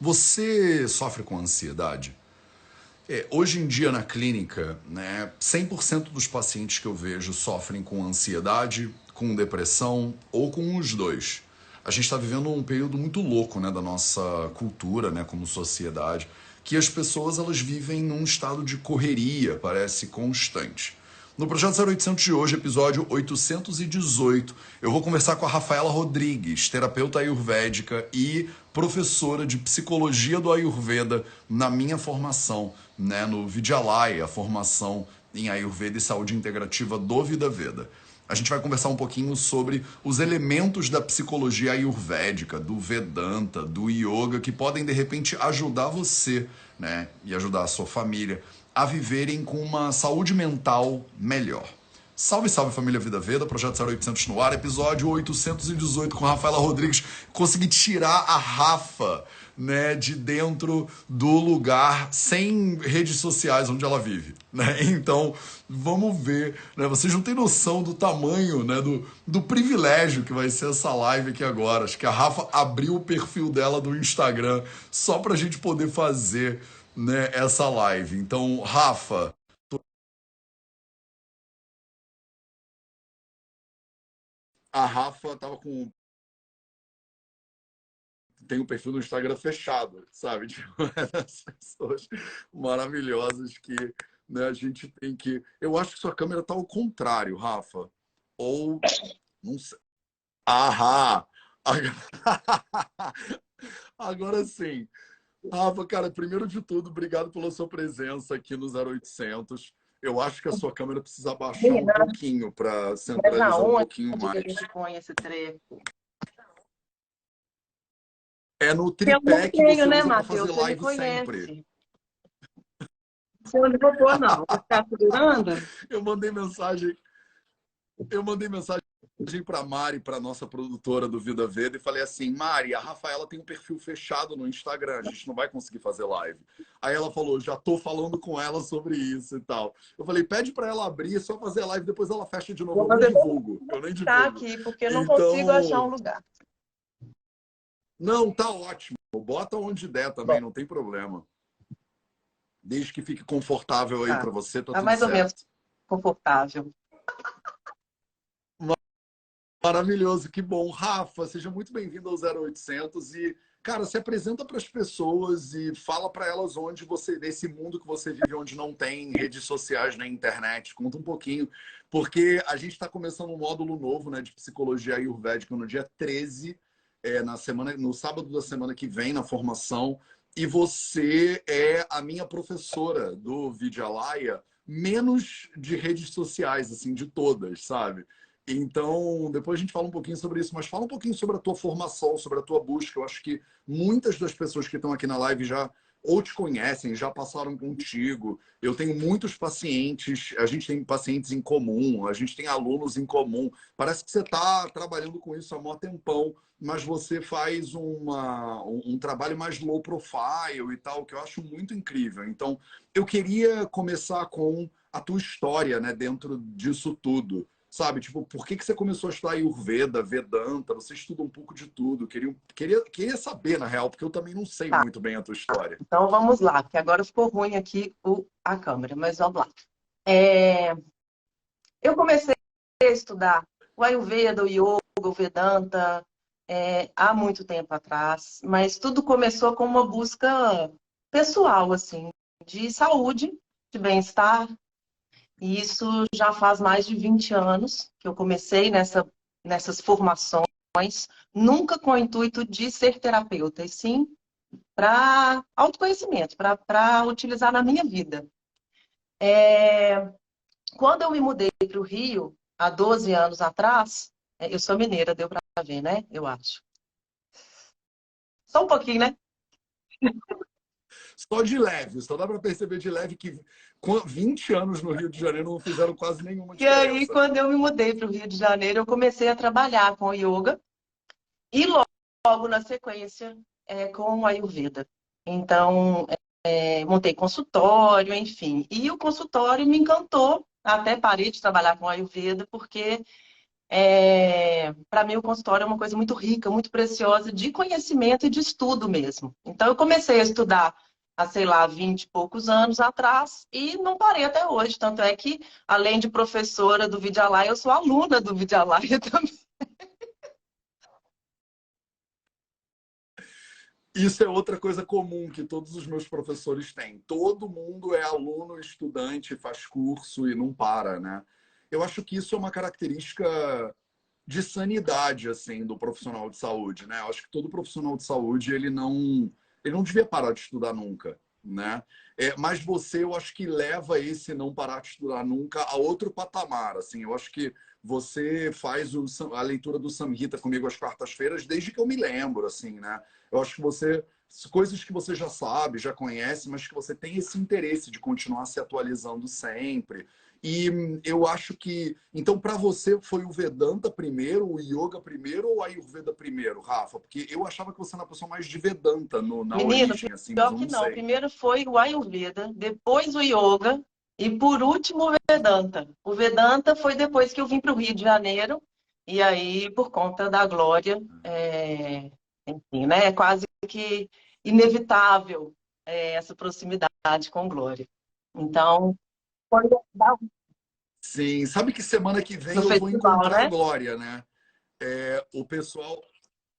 Você sofre com ansiedade? É, hoje em dia na clínica, né, 100% dos pacientes que eu vejo sofrem com ansiedade, com depressão ou com os dois. A gente está vivendo um período muito louco né, da nossa cultura, né, como sociedade, que as pessoas elas vivem num estado de correria, parece constante. No Projeto 0800 de hoje, episódio 818, eu vou conversar com a Rafaela Rodrigues, terapeuta ayurvédica e professora de psicologia do Ayurveda na minha formação, né, no Vidyalaya, a formação em Ayurveda e saúde integrativa do Vida Veda. A gente vai conversar um pouquinho sobre os elementos da psicologia ayurvédica, do Vedanta, do yoga, que podem de repente ajudar você, né, e ajudar a sua família a viverem com uma saúde mental melhor. Salve, salve família Vida Veda, projeto 0800 no ar, episódio 818 com Rafaela Rodrigues. Consegui tirar a Rafa, né, de dentro do lugar sem redes sociais onde ela vive, né? Então, vamos ver, né? Vocês não têm noção do tamanho, né, do, do privilégio que vai ser essa live aqui agora. Acho que a Rafa abriu o perfil dela do Instagram só pra gente poder fazer né, essa live. Então, Rafa. A Rafa tava com. Tem um perfil no Instagram fechado, sabe? Tipo, essas pessoas maravilhosas que né, a gente tem que. Eu acho que sua câmera tá ao contrário, Rafa. Ou. Não sei. Ahá! Agora sim. Rafa, cara, primeiro de tudo, obrigado pela sua presença aqui no 0800. Eu acho que a sua câmera precisa baixar um pouquinho para centralizar um pouquinho mais. esse treco? É no tripé que você né, usa fazer live sempre. Você não vou pôr, não. Vou ficar segurando? Eu mandei mensagem. Eu mandei mensagem para Mari, para nossa produtora do Vida Veda, e falei assim: Mari, a Rafaela tem um perfil fechado no Instagram, a gente não vai conseguir fazer live. Aí ela falou: já tô falando com ela sobre isso e tal. Eu falei: pede para ela abrir, só fazer a live, depois ela fecha de novo. Eu nem divulgo. Eu nem divulgo. Tá aqui, porque eu não então... consigo achar um lugar. Não, tá ótimo. Bota onde der também, Bom. não tem problema. Desde que fique confortável aí tá. para você, tá, tá mais certo. ou menos confortável. Maravilhoso, que bom. Rafa, seja muito bem-vindo ao 0800 e, cara, se apresenta para as pessoas e fala para elas onde você, nesse mundo que você vive, onde não tem redes sociais na internet. Conta um pouquinho, porque a gente está começando um módulo novo né, de psicologia ayurvédica no dia 13, é, na semana, no sábado da semana que vem, na formação. E você é a minha professora do Vidyalaya, menos de redes sociais, assim, de todas, sabe? Então, depois a gente fala um pouquinho sobre isso, mas fala um pouquinho sobre a tua formação, sobre a tua busca. Eu acho que muitas das pessoas que estão aqui na live já ou te conhecem, já passaram contigo. Eu tenho muitos pacientes, a gente tem pacientes em comum, a gente tem alunos em comum. Parece que você está trabalhando com isso há um tempão, mas você faz uma, um, um trabalho mais low profile e tal, que eu acho muito incrível. Então, eu queria começar com a tua história né, dentro disso tudo sabe? Tipo, por que, que você começou a estudar Ayurveda, Vedanta? Você estuda um pouco de tudo. Queria, queria, queria saber, na real, porque eu também não sei tá. muito bem a tua história. Então vamos lá, porque agora ficou ruim aqui o, a câmera, mas vamos lá. É... Eu comecei a estudar o Ayurveda, o Yoga, o Vedanta, é, há muito tempo atrás, mas tudo começou com uma busca pessoal, assim, de saúde, de bem-estar, e isso já faz mais de 20 anos que eu comecei nessa, nessas formações, nunca com o intuito de ser terapeuta, e sim para autoconhecimento, para utilizar na minha vida. É, quando eu me mudei para o Rio, há 12 anos atrás, é, eu sou mineira, deu para ver, né? Eu acho. Só um pouquinho, né? Só de leve, só dá para perceber de leve que com 20 anos no Rio de Janeiro não fizeram quase nenhuma diferença. E aí, quando eu me mudei para o Rio de Janeiro, eu comecei a trabalhar com yoga e logo, logo na sequência é, com o Ayurveda. Então, é, montei consultório, enfim. E o consultório me encantou, até parei de trabalhar com Ayurveda, porque é, para mim o consultório é uma coisa muito rica, muito preciosa de conhecimento e de estudo mesmo. Então eu comecei a estudar há, sei lá, 20 e poucos anos atrás e não parei até hoje. Tanto é que, além de professora do Vidialai, eu sou aluna do Vidialai também. Isso é outra coisa comum que todos os meus professores têm. Todo mundo é aluno, estudante, faz curso e não para, né? Eu acho que isso é uma característica de sanidade, assim, do profissional de saúde, né? Eu acho que todo profissional de saúde, ele não, ele não devia parar de estudar nunca, né? É, mas você, eu acho que leva esse não parar de estudar nunca a outro patamar, assim. Eu acho que você faz o, a leitura do Samhita comigo às quartas-feiras desde que eu me lembro, assim, né? Eu acho que você coisas que você já sabe, já conhece, mas que você tem esse interesse de continuar se atualizando sempre. E eu acho que, então, para você foi o Vedanta primeiro, o Yoga primeiro ou a Ayurveda primeiro, Rafa? Porque eu achava que você era uma pessoa mais de Vedanta no, na Menino, origem, assim, pior que não. Sei. Primeiro foi o Ayurveda, depois o Yoga e por último o Vedanta. O Vedanta foi depois que eu vim para o Rio de Janeiro e aí, por conta da Glória, é, enfim, né? É quase que inevitável é, essa proximidade com Glória. Então, foi Sim, sabe que semana que vem no eu festival, vou encontrar né? a Glória, né? É, o pessoal,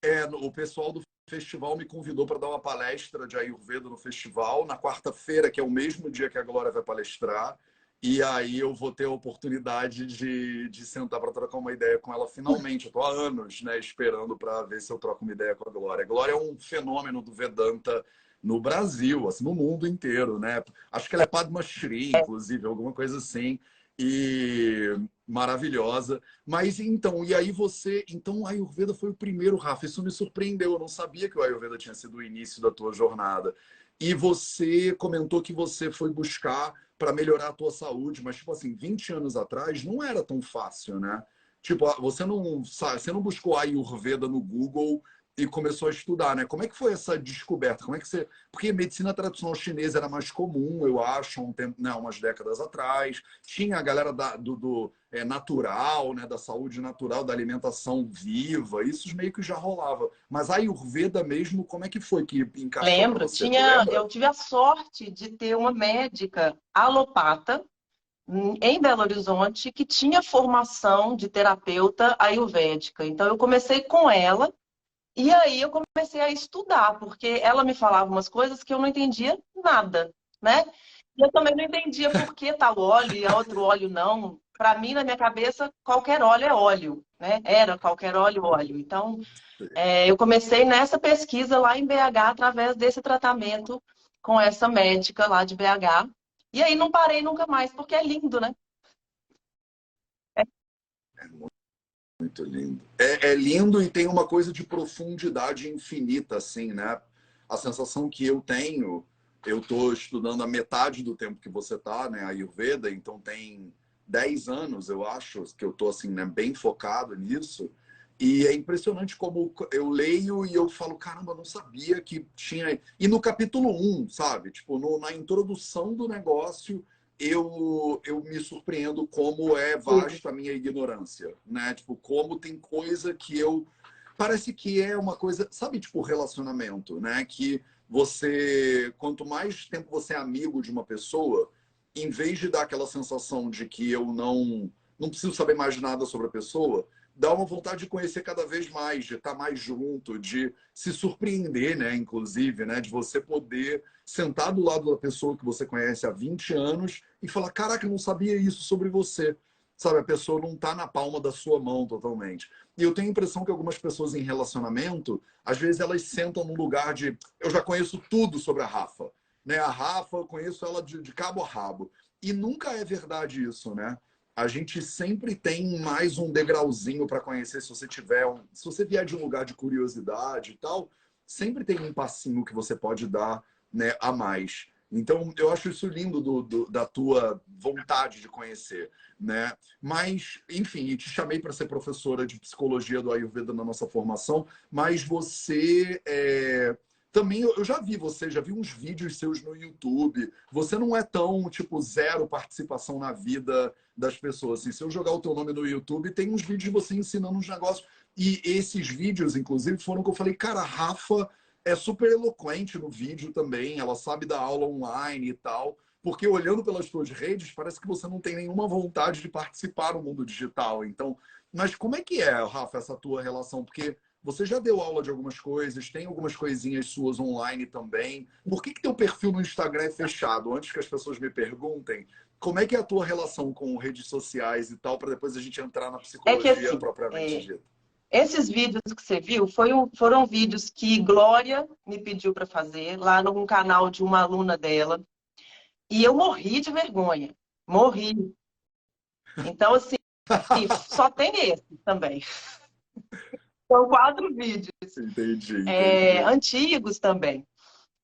é, o pessoal do festival me convidou para dar uma palestra de Ayurveda no festival na quarta-feira, que é o mesmo dia que a Glória vai palestrar. E aí eu vou ter a oportunidade de, de sentar para trocar uma ideia com ela finalmente. Eu estou há anos né, esperando para ver se eu troco uma ideia com a Glória. A Glória é um fenômeno do Vedanta no Brasil, assim, no mundo inteiro, né? Acho que ela é Padma Shri, inclusive, alguma coisa assim. E maravilhosa. Mas então, e aí você. Então, o Ayurveda foi o primeiro, Rafa. Isso me surpreendeu. Eu não sabia que o Ayurveda tinha sido o início da tua jornada. E você comentou que você foi buscar para melhorar a tua saúde, mas tipo assim, 20 anos atrás não era tão fácil, né? Tipo, você não, você não buscou a Ayurveda no Google e começou a estudar, né? Como é que foi essa descoberta? Como é que você... Porque medicina tradicional chinesa era mais comum, eu acho, um tempo, né, umas décadas atrás. Tinha a galera da, do, do é, natural, né, da saúde natural, da alimentação viva, isso meio que já rolava. Mas a Ayurveda mesmo, como é que foi que encaixou Lembro, você? tinha, eu tive a sorte de ter uma médica alopata em Belo Horizonte que tinha formação de terapeuta ayurvédica. Então eu comecei com ela e aí eu comecei a estudar, porque ela me falava umas coisas que eu não entendia nada, né? E eu também não entendia por que tal óleo e outro óleo não. Para mim, na minha cabeça, qualquer óleo é óleo, né? Era qualquer óleo, óleo. Então, é, eu comecei nessa pesquisa lá em BH através desse tratamento com essa médica lá de BH. E aí não parei nunca mais, porque é lindo, né? É, muito lindo. É, é, lindo e tem uma coisa de profundidade infinita, assim, né? A sensação que eu tenho, eu estou estudando a metade do tempo que você está, né? A Ayurveda, então tem 10 anos, eu acho, que eu estou assim, né, bem focado nisso. E é impressionante como eu leio e eu falo, caramba, não sabia que tinha. E no capítulo 1, sabe? Tipo, no, na introdução do negócio, eu, eu me surpreendo como é vasta a minha ignorância, né? Tipo, como tem coisa que eu... Parece que é uma coisa, sabe, tipo, relacionamento, né? Que você, quanto mais tempo você é amigo de uma pessoa, em vez de dar aquela sensação de que eu não, não preciso saber mais nada sobre a pessoa, dá uma vontade de conhecer cada vez mais, de estar mais junto, de se surpreender, né? Inclusive, né? De você poder sentar do lado da pessoa que você conhece há 20 anos e falar, caraca, eu não sabia isso sobre você. Sabe, a pessoa não está na palma da sua mão totalmente. E eu tenho a impressão que algumas pessoas em relacionamento, às vezes elas sentam num lugar de, eu já conheço tudo sobre a Rafa. Né? A Rafa, eu conheço ela de, de cabo a rabo. E nunca é verdade isso, né? A gente sempre tem mais um degrauzinho para conhecer se você tiver um, se você vier de um lugar de curiosidade e tal, sempre tem um passinho que você pode dar né, a mais. Então, eu acho isso lindo do, do, da tua vontade de conhecer, né? Mas, enfim, te chamei para ser professora de psicologia do Ayurveda na nossa formação, mas você é, também eu já vi você, já vi uns vídeos seus no YouTube. Você não é tão, tipo, zero participação na vida das pessoas. Assim, se eu jogar o teu nome no YouTube, tem uns vídeos de você ensinando uns negócios. E esses vídeos, inclusive, foram que eu falei, cara, a Rafa é super eloquente no vídeo também. Ela sabe dar aula online e tal. Porque olhando pelas suas redes, parece que você não tem nenhuma vontade de participar no mundo digital. Então, mas como é que é, Rafa, essa tua relação? Porque você já deu aula de algumas coisas, tem algumas coisinhas suas online também. Por que, que teu perfil no Instagram é fechado? Antes que as pessoas me perguntem, como é que é a tua relação com redes sociais e tal, para depois a gente entrar na psicologia é que, assim, propriamente é... dita? Esses vídeos que você viu foram, foram vídeos que Glória me pediu para fazer lá no canal de uma aluna dela. E eu morri de vergonha. Morri. Então, assim, só tem esse também. São quatro vídeos. Entendi. entendi. É, antigos também.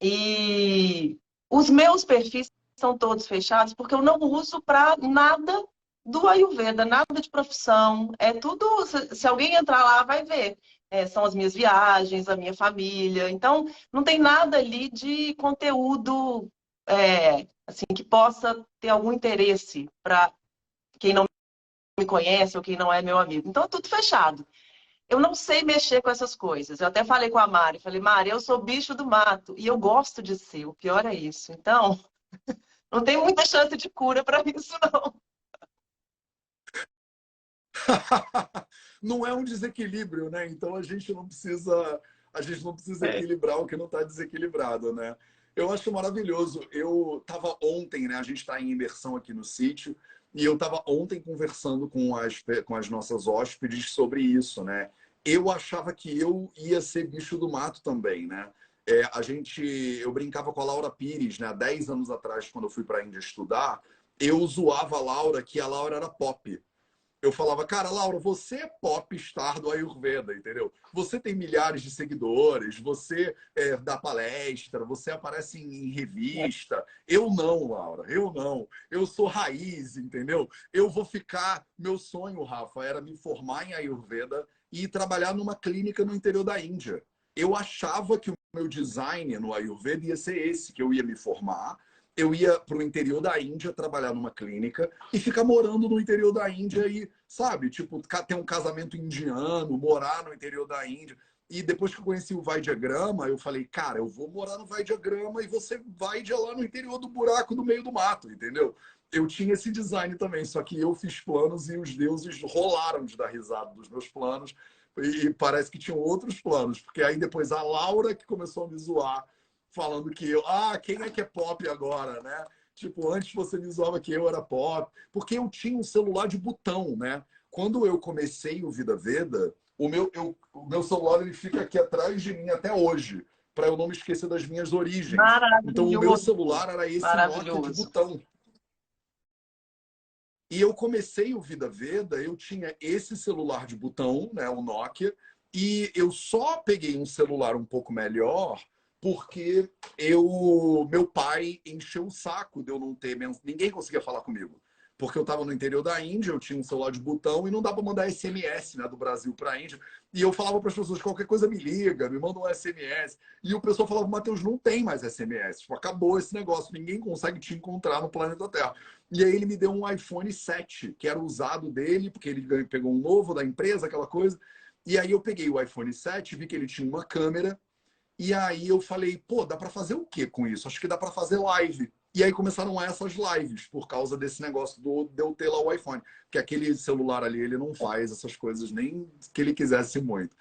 E os meus perfis são todos fechados porque eu não uso para nada do Ayurveda, nada de profissão. É tudo. Se, alguém entrar lá, vai ver. É, são as minhas viagens, a minha família. Então, não tem nada ali de conteúdo é, assim que possa ter algum interesse para quem não me conhece ou quem não é meu amigo. Então, é tudo fechado eu não sei mexer com essas coisas. Eu até falei com a Mari, falei, Mari, eu sou bicho do mato e eu gosto de ser, o pior é isso. Então, não tem muita chance de cura para isso, não. não é um desequilíbrio, né? Então a gente não precisa, a gente não precisa é. equilibrar o que não está desequilibrado, né? Eu acho maravilhoso. Eu estava ontem, né? A gente está em imersão aqui no sítio e eu estava ontem conversando com as, com as nossas hóspedes sobre isso, né? Eu achava que eu ia ser bicho do mato também, né? É, a gente, eu brincava com a Laura Pires, né? Há 10 anos atrás, quando eu fui para a Índia estudar, eu zoava a Laura que a Laura era pop. Eu falava, cara, Laura, você é pop star do Ayurveda, entendeu? Você tem milhares de seguidores, você é, dá palestra, você aparece em, em revista. Eu não, Laura, eu não. Eu sou raiz, entendeu? Eu vou ficar. Meu sonho, Rafa, era me formar em Ayurveda e trabalhar numa clínica no interior da Índia. Eu achava que o meu design no Ayurveda ia ser esse, que eu ia me formar, eu ia para o interior da Índia trabalhar numa clínica e ficar morando no interior da Índia e, sabe, tipo, ter um casamento indiano, morar no interior da Índia. E depois que eu conheci o Vai Diagrama, eu falei, cara, eu vou morar no Vai Diagrama e você vai de lá no interior do buraco, no meio do mato, entendeu? eu tinha esse design também, só que eu fiz planos e os deuses rolaram de dar risada dos meus planos e parece que tinham outros planos, porque aí depois a Laura que começou a me zoar, falando que eu, ah, quem é que é pop agora, né? Tipo, antes você me zoava que eu era pop, porque eu tinha um celular de botão, né? Quando eu comecei o Vida Veda, o meu, eu, o meu celular ele fica aqui atrás de mim até hoje, para eu não me esquecer das minhas origens. Então o meu celular era esse Nokia de botão. E eu comecei o Vida Veda, eu tinha esse celular de botão, né, o Nokia, e eu só peguei um celular um pouco melhor porque eu meu pai encheu o saco de eu não ter ninguém conseguia falar comigo porque eu estava no interior da Índia, eu tinha um celular de botão e não dá para mandar SMS né, do Brasil para a Índia. E eu falava para as pessoas: qualquer coisa me liga, me manda um SMS. E o pessoal falava: Matheus, não tem mais SMS. Tipo, acabou esse negócio, ninguém consegue te encontrar no planeta Terra. E aí ele me deu um iPhone 7, que era usado dele, porque ele pegou um novo da empresa, aquela coisa. E aí eu peguei o iPhone 7, vi que ele tinha uma câmera. E aí eu falei: pô, dá para fazer o que com isso? Acho que dá para fazer live. E aí começaram essas lives, por causa desse negócio do, de eu ter lá o iPhone. Que aquele celular ali, ele não faz essas coisas nem que ele quisesse muito.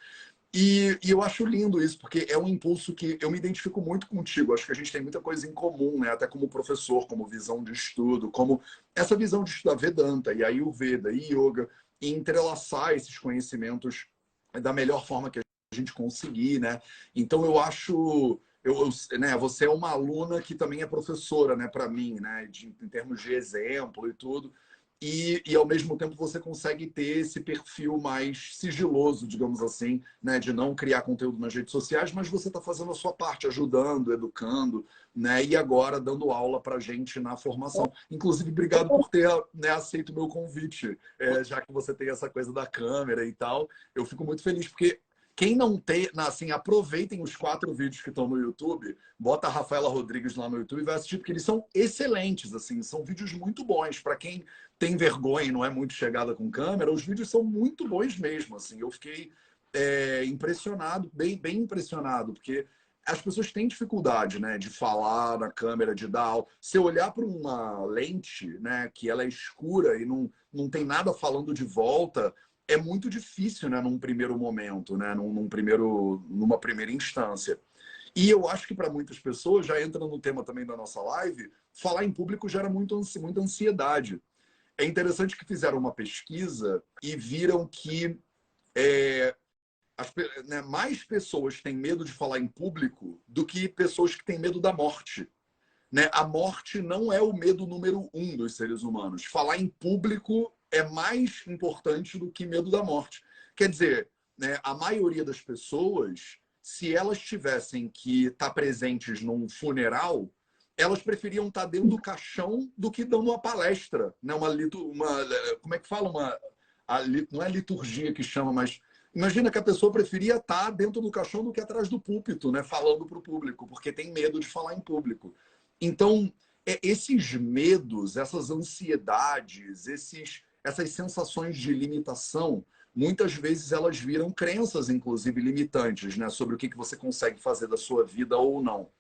E, e, eu acho lindo isso, porque é um impulso que eu me identifico muito contigo. Acho que a gente tem muita coisa em comum, né? Até como professor, como visão de estudo, como essa visão de estudar Vedanta e Ayurveda e Yoga, e entrelaçar esses conhecimentos da melhor forma que a gente conseguir, né? Então eu acho eu, né, você é uma aluna que também é professora, né, para mim, né, de, em termos de exemplo e tudo. E, e, ao mesmo tempo você consegue ter esse perfil mais sigiloso, digamos assim, né, de não criar conteúdo nas redes sociais, mas você está fazendo a sua parte, ajudando, educando, né, e agora dando aula para gente na formação. Inclusive, obrigado por ter né, aceito o meu convite, é, já que você tem essa coisa da câmera e tal. Eu fico muito feliz porque quem não tem, assim, aproveitem os quatro vídeos que estão no YouTube, bota a Rafaela Rodrigues lá no YouTube e vai assistir, porque eles são excelentes, assim, são vídeos muito bons. Para quem tem vergonha e não é muito chegada com câmera, os vídeos são muito bons mesmo, assim. Eu fiquei é, impressionado, bem, bem impressionado, porque as pessoas têm dificuldade, né, de falar na câmera, de dar. Se olhar para uma lente, né, que ela é escura e não, não tem nada falando de volta, é muito difícil, né, num primeiro momento, né, num, num primeiro, numa primeira instância. E eu acho que para muitas pessoas, já entra no tema também da nossa live, falar em público gera muito, muita ansiedade. É interessante que fizeram uma pesquisa e viram que é, as, né, mais pessoas têm medo de falar em público do que pessoas que têm medo da morte. Né? A morte não é o medo número um dos seres humanos. Falar em público é mais importante do que medo da morte. Quer dizer, né, a maioria das pessoas, se elas tivessem que estar tá presentes num funeral, elas preferiam estar tá dentro do caixão do que dando uma palestra, né? Uma, uma como é que fala uma a, não é liturgia que chama, mas imagina que a pessoa preferia estar tá dentro do caixão do que atrás do púlpito, né? Falando para o público, porque tem medo de falar em público. Então, é, esses medos, essas ansiedades, esses essas sensações de limitação, muitas vezes elas viram crenças, inclusive limitantes, né, sobre o que, você consegue fazer da sua vida ou não.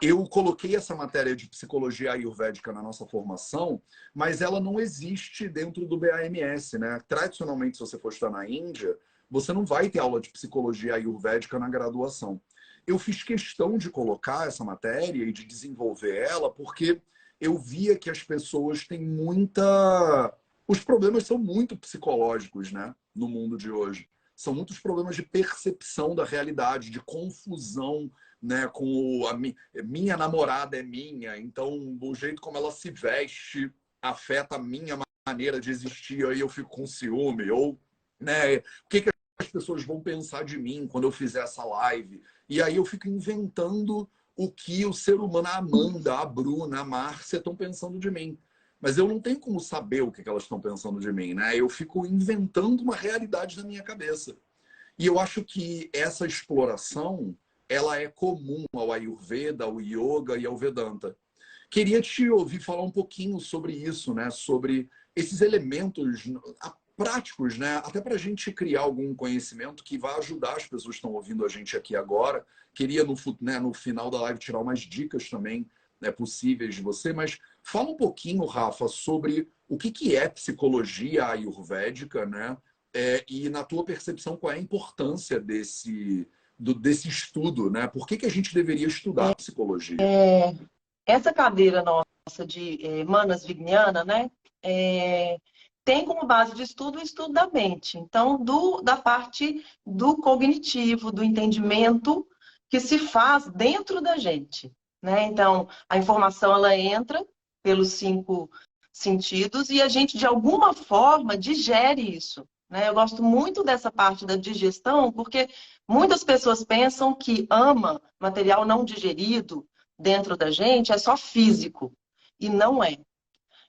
Eu coloquei essa matéria de psicologia ayurvédica na nossa formação, mas ela não existe dentro do BAMS, né? Tradicionalmente, se você for estar na Índia, você não vai ter aula de psicologia ayurvédica na graduação. Eu fiz questão de colocar essa matéria e de desenvolver ela, porque eu via que as pessoas têm muita os problemas são muito psicológicos, né? No mundo de hoje. São muitos problemas de percepção da realidade, de confusão, né? Com a mi, minha namorada é minha, então o jeito como ela se veste afeta a minha maneira de existir, aí eu fico com ciúme, ou né? O que, que as pessoas vão pensar de mim quando eu fizer essa live? E aí eu fico inventando o que o ser humano, a Amanda, a Bruna, a Márcia estão pensando de mim. Mas eu não tenho como saber o que elas estão pensando de mim, né? Eu fico inventando uma realidade na minha cabeça. E eu acho que essa exploração, ela é comum ao Ayurveda, ao Yoga e ao Vedanta. Queria te ouvir falar um pouquinho sobre isso, né? Sobre esses elementos práticos, né? Até para a gente criar algum conhecimento que vai ajudar as pessoas que estão ouvindo a gente aqui agora. Queria no, né, no final da live tirar umas dicas também né, possíveis de você, mas fala um pouquinho, Rafa, sobre o que, que é psicologia ayurvédica, né? É, e na tua percepção, qual é a importância desse, do, desse estudo, né? Por que, que a gente deveria estudar psicologia? É, essa cadeira nossa de é, Manas Vignana, né? É, tem como base de estudo o estudo da mente. Então, do, da parte do cognitivo, do entendimento que se faz dentro da gente. Né? Então, a informação ela entra pelos cinco sentidos e a gente, de alguma forma, digere isso. Né? Eu gosto muito dessa parte da digestão, porque muitas pessoas pensam que ama material não digerido dentro da gente é só físico. E não é.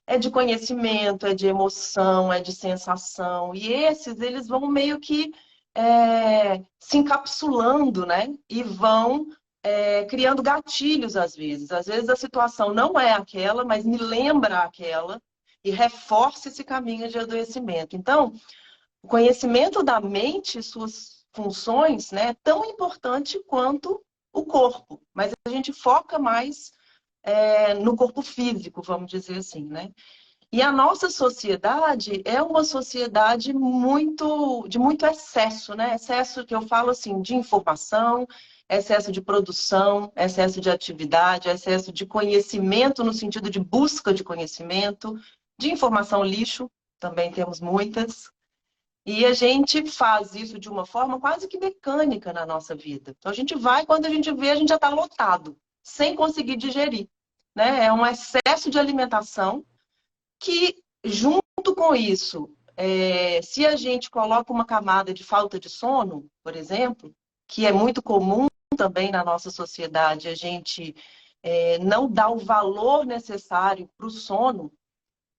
É de conhecimento, é de emoção, é de sensação. E esses, eles vão meio que é, se encapsulando, né? E vão é, criando gatilhos às vezes. Às vezes a situação não é aquela, mas me lembra aquela e reforça esse caminho de adoecimento. Então, o conhecimento da mente, suas funções, né, é tão importante quanto o corpo, mas a gente foca mais é, no corpo físico, vamos dizer assim, né? E a nossa sociedade é uma sociedade muito de muito excesso, né? Excesso que eu falo assim de informação, excesso de produção, excesso de atividade, excesso de conhecimento no sentido de busca de conhecimento, de informação lixo, também temos muitas. E a gente faz isso de uma forma quase que mecânica na nossa vida. Então a gente vai, quando a gente vê, a gente já está lotado, sem conseguir digerir. Né? É um excesso de alimentação que, junto com isso, é, se a gente coloca uma camada de falta de sono, por exemplo, que é muito comum também na nossa sociedade a gente é, não dá o valor necessário para o sono,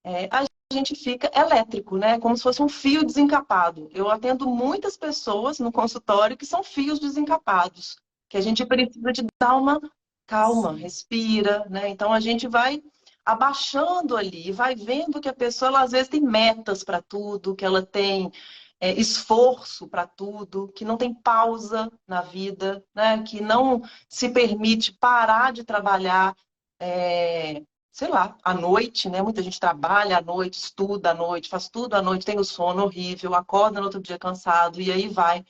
é, a gente fica elétrico, né? Como se fosse um fio desencapado. Eu atendo muitas pessoas no consultório que são fios desencapados, que a gente precisa de dar uma calma, respira, né? Então a gente vai abaixando ali, vai vendo que a pessoa ela, às vezes tem metas para tudo, que ela tem é, esforço para tudo, que não tem pausa na vida, né? que não se permite parar de trabalhar, é, sei lá, à noite, né? Muita gente trabalha à noite, estuda à noite, faz tudo à noite, tem o sono horrível, acorda no outro dia cansado e aí vai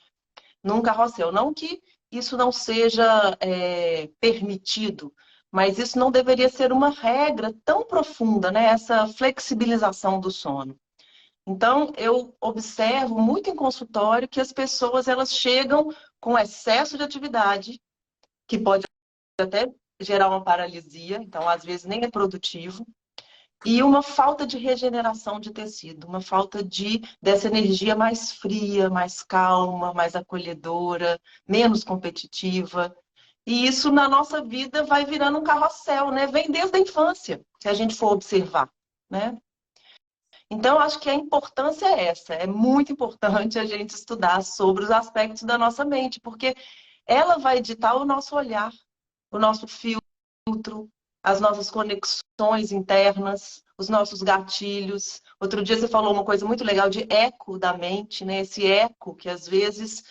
num carrossel. Não que isso não seja é, permitido, mas isso não deveria ser uma regra tão profunda, né? Essa flexibilização do sono. Então, eu observo muito em consultório que as pessoas elas chegam com excesso de atividade, que pode até gerar uma paralisia, então às vezes nem é produtivo, e uma falta de regeneração de tecido, uma falta de dessa energia mais fria, mais calma, mais acolhedora, menos competitiva. E isso na nossa vida vai virando um carrossel, né? Vem desde a infância, se a gente for observar, né? Então, acho que a importância é essa. É muito importante a gente estudar sobre os aspectos da nossa mente, porque ela vai editar o nosso olhar, o nosso filtro, as nossas conexões internas, os nossos gatilhos. Outro dia você falou uma coisa muito legal de eco da mente, né? Esse eco que às vezes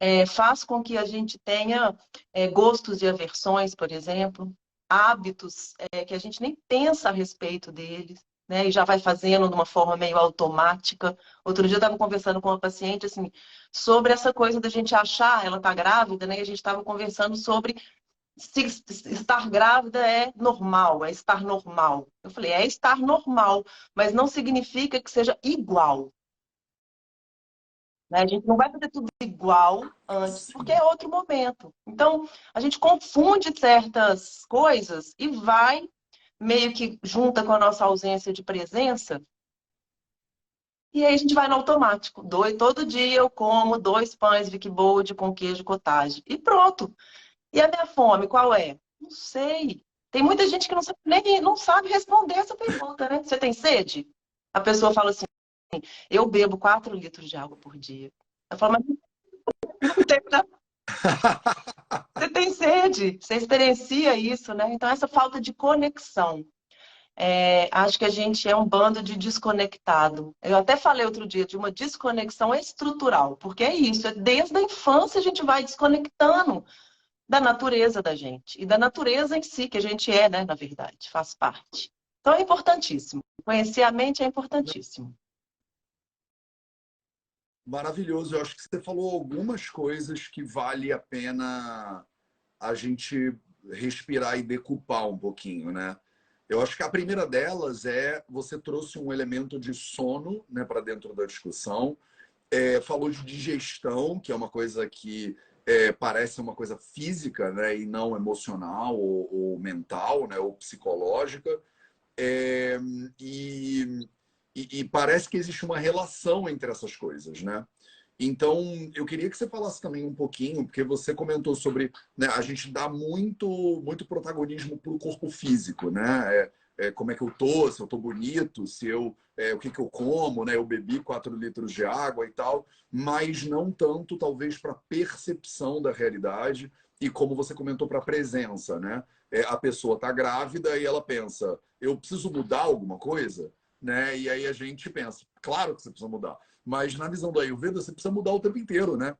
é, faz com que a gente tenha é, gostos e aversões, por exemplo, hábitos é, que a gente nem pensa a respeito deles. Né, e já vai fazendo de uma forma meio automática. Outro dia eu estava conversando com uma paciente assim, sobre essa coisa da gente achar, ela está grávida, né? E a gente estava conversando sobre se estar grávida é normal, é estar normal. Eu falei, é estar normal, mas não significa que seja igual. Né? A gente não vai fazer tudo igual antes, porque é outro momento. Então, a gente confunde certas coisas e vai meio que junta com a nossa ausência de presença. E aí a gente vai no automático. Doi, todo dia eu como dois pães Vic Bold com queijo cottage. E pronto. E a minha fome, qual é? Não sei. Tem muita gente que não sabe, nem, não sabe responder essa pergunta, né? Você tem sede? A pessoa fala assim, eu bebo 4 litros de água por dia. Eu falo, mas não tem Você tem sede, você experiencia isso, né? Então, essa falta de conexão. É, acho que a gente é um bando de desconectado. Eu até falei outro dia de uma desconexão estrutural, porque é isso, é desde a infância a gente vai desconectando da natureza da gente e da natureza em si, que a gente é, né, na verdade, faz parte. Então é importantíssimo. Conhecer a mente é importantíssimo. Maravilhoso. Eu acho que você falou algumas coisas que vale a pena a gente respirar e decupar um pouquinho, né? Eu acho que a primeira delas é você trouxe um elemento de sono né, para dentro da discussão. É, falou de digestão, que é uma coisa que é, parece uma coisa física né, e não emocional ou, ou mental né, ou psicológica. É, e e, e, parece que existe uma relação entre essas coisas, né? Então, eu queria que você falasse também um pouquinho, porque você comentou sobre né, a gente dá muito, muito protagonismo para o corpo físico, né? É, é, como é que eu tô, se eu tô bonito, se eu é, o que, que eu como, né? Eu bebi 4 litros de água e tal, mas não tanto, talvez, para percepção da realidade e como você comentou para a presença, né? É, a pessoa está grávida e ela pensa, eu preciso mudar alguma coisa? Né? E aí a gente pensa, claro que você precisa mudar, mas na visão do Ayurveda você precisa mudar o tempo inteiro, né?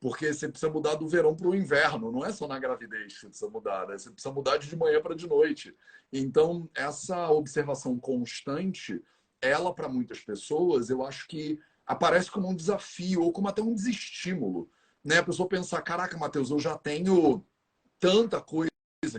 Porque você precisa mudar do verão para o inverno, não é só na gravidez que você precisa mudar, né? Você precisa mudar de manhã para de noite. Então, essa observação constante, ela para muitas pessoas, eu acho que aparece como um desafio ou como até um desestímulo, né? A pessoa pensar, caraca, Matheus, eu já tenho tanta coisa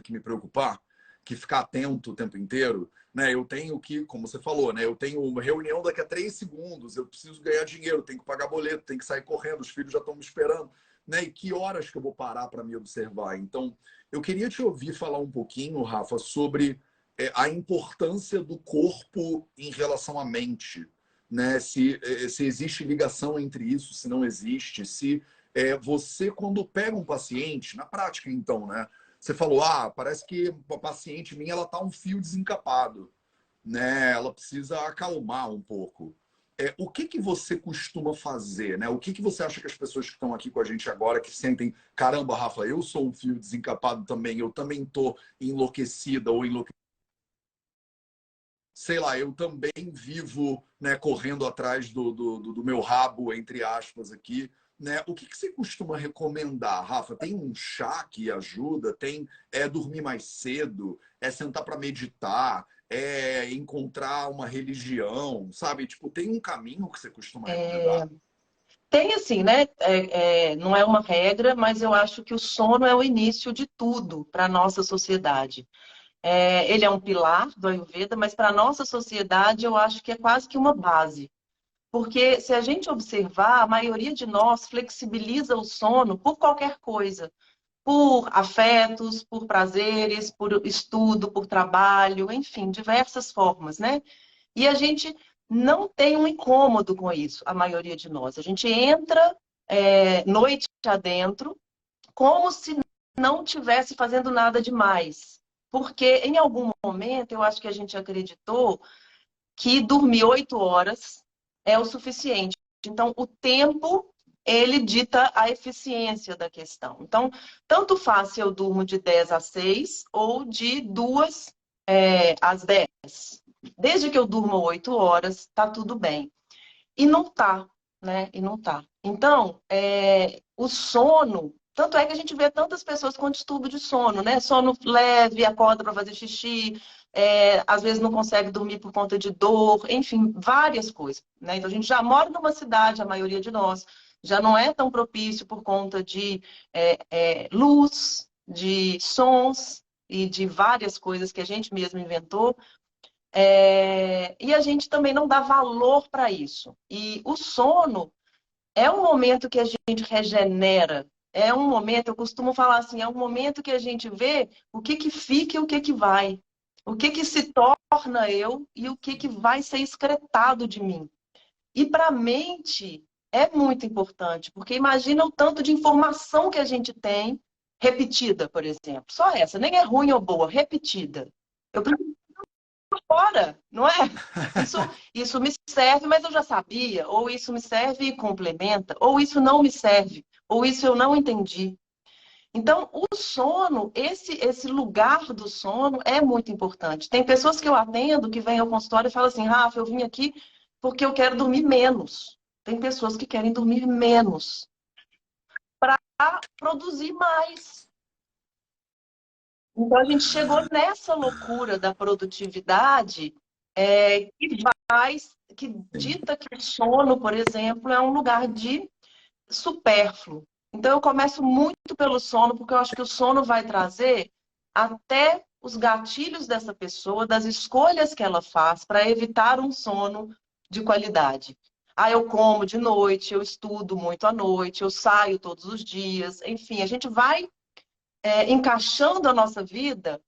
que me preocupar, que ficar atento o tempo inteiro, né? Eu tenho que, como você falou, né? Eu tenho uma reunião daqui a três segundos, eu preciso ganhar dinheiro, tenho que pagar boleto, tenho que sair correndo, os filhos já estão me esperando, né? E que horas que eu vou parar para me observar? Então, eu queria te ouvir falar um pouquinho, Rafa, sobre é, a importância do corpo em relação à mente, né? Se, é, se existe ligação entre isso, se não existe, se é, você quando pega um paciente, na prática então, né? Você falou, ah, parece que a paciente minha ela tá um fio desencapado. né? Ela precisa acalmar um pouco. É, o que, que você costuma fazer, né? O que, que você acha que as pessoas que estão aqui com a gente agora, que sentem, caramba, Rafa, eu sou um fio desencapado também, eu também tô enlouquecida ou enlouquecida. Sei lá, eu também vivo né, correndo atrás do, do, do meu rabo, entre aspas, aqui. Né? O que, que você costuma recomendar, Rafa? Tem um chá que ajuda? Tem é dormir mais cedo? É sentar para meditar? É encontrar uma religião? Sabe? Tipo, tem um caminho que você costuma é, recomendar? É... Tem assim, né? É, é, não é uma regra, mas eu acho que o sono é o início de tudo para a nossa sociedade. É, ele é um pilar do Ayurveda, mas para a nossa sociedade eu acho que é quase que uma base. Porque se a gente observar, a maioria de nós flexibiliza o sono por qualquer coisa. Por afetos, por prazeres, por estudo, por trabalho, enfim, diversas formas, né? E a gente não tem um incômodo com isso, a maioria de nós. A gente entra é, noite adentro como se não tivesse fazendo nada demais. Porque em algum momento eu acho que a gente acreditou que dormir oito horas é o suficiente. Então, o tempo, ele dita a eficiência da questão. Então, tanto faz se eu durmo de 10 às 6 ou de 2 é, às 10. Desde que eu durma 8 horas, tá tudo bem. E não tá, né? E não tá. Então, é, o sono, tanto é que a gente vê tantas pessoas com distúrbio de sono, né? Sono leve, acorda para fazer xixi, é, às vezes não consegue dormir por conta de dor, enfim, várias coisas. Né? Então a gente já mora numa cidade, a maioria de nós, já não é tão propício por conta de é, é, luz, de sons e de várias coisas que a gente mesmo inventou. É, e a gente também não dá valor para isso. E o sono é um momento que a gente regenera. É um momento, eu costumo falar assim, é um momento que a gente vê o que, que fica e o que, que vai. O que que se torna eu e o que que vai ser excretado de mim. E para a mente é muito importante, porque imagina o tanto de informação que a gente tem repetida, por exemplo. Só essa, nem é ruim ou boa, repetida. Eu preciso fora, não é? Isso, isso me serve, mas eu já sabia. Ou isso me serve e complementa, ou isso não me serve, ou isso eu não entendi. Então, o sono, esse, esse lugar do sono é muito importante. Tem pessoas que eu atendo que vêm ao consultório e falam assim, Rafa, eu vim aqui porque eu quero dormir menos. Tem pessoas que querem dormir menos para produzir mais. Então, a gente chegou nessa loucura da produtividade é, que faz, que dita que o sono, por exemplo, é um lugar de supérfluo. Então, eu começo muito pelo sono, porque eu acho que o sono vai trazer até os gatilhos dessa pessoa, das escolhas que ela faz para evitar um sono de qualidade. Ah, eu como de noite, eu estudo muito à noite, eu saio todos os dias, enfim, a gente vai é, encaixando a nossa vida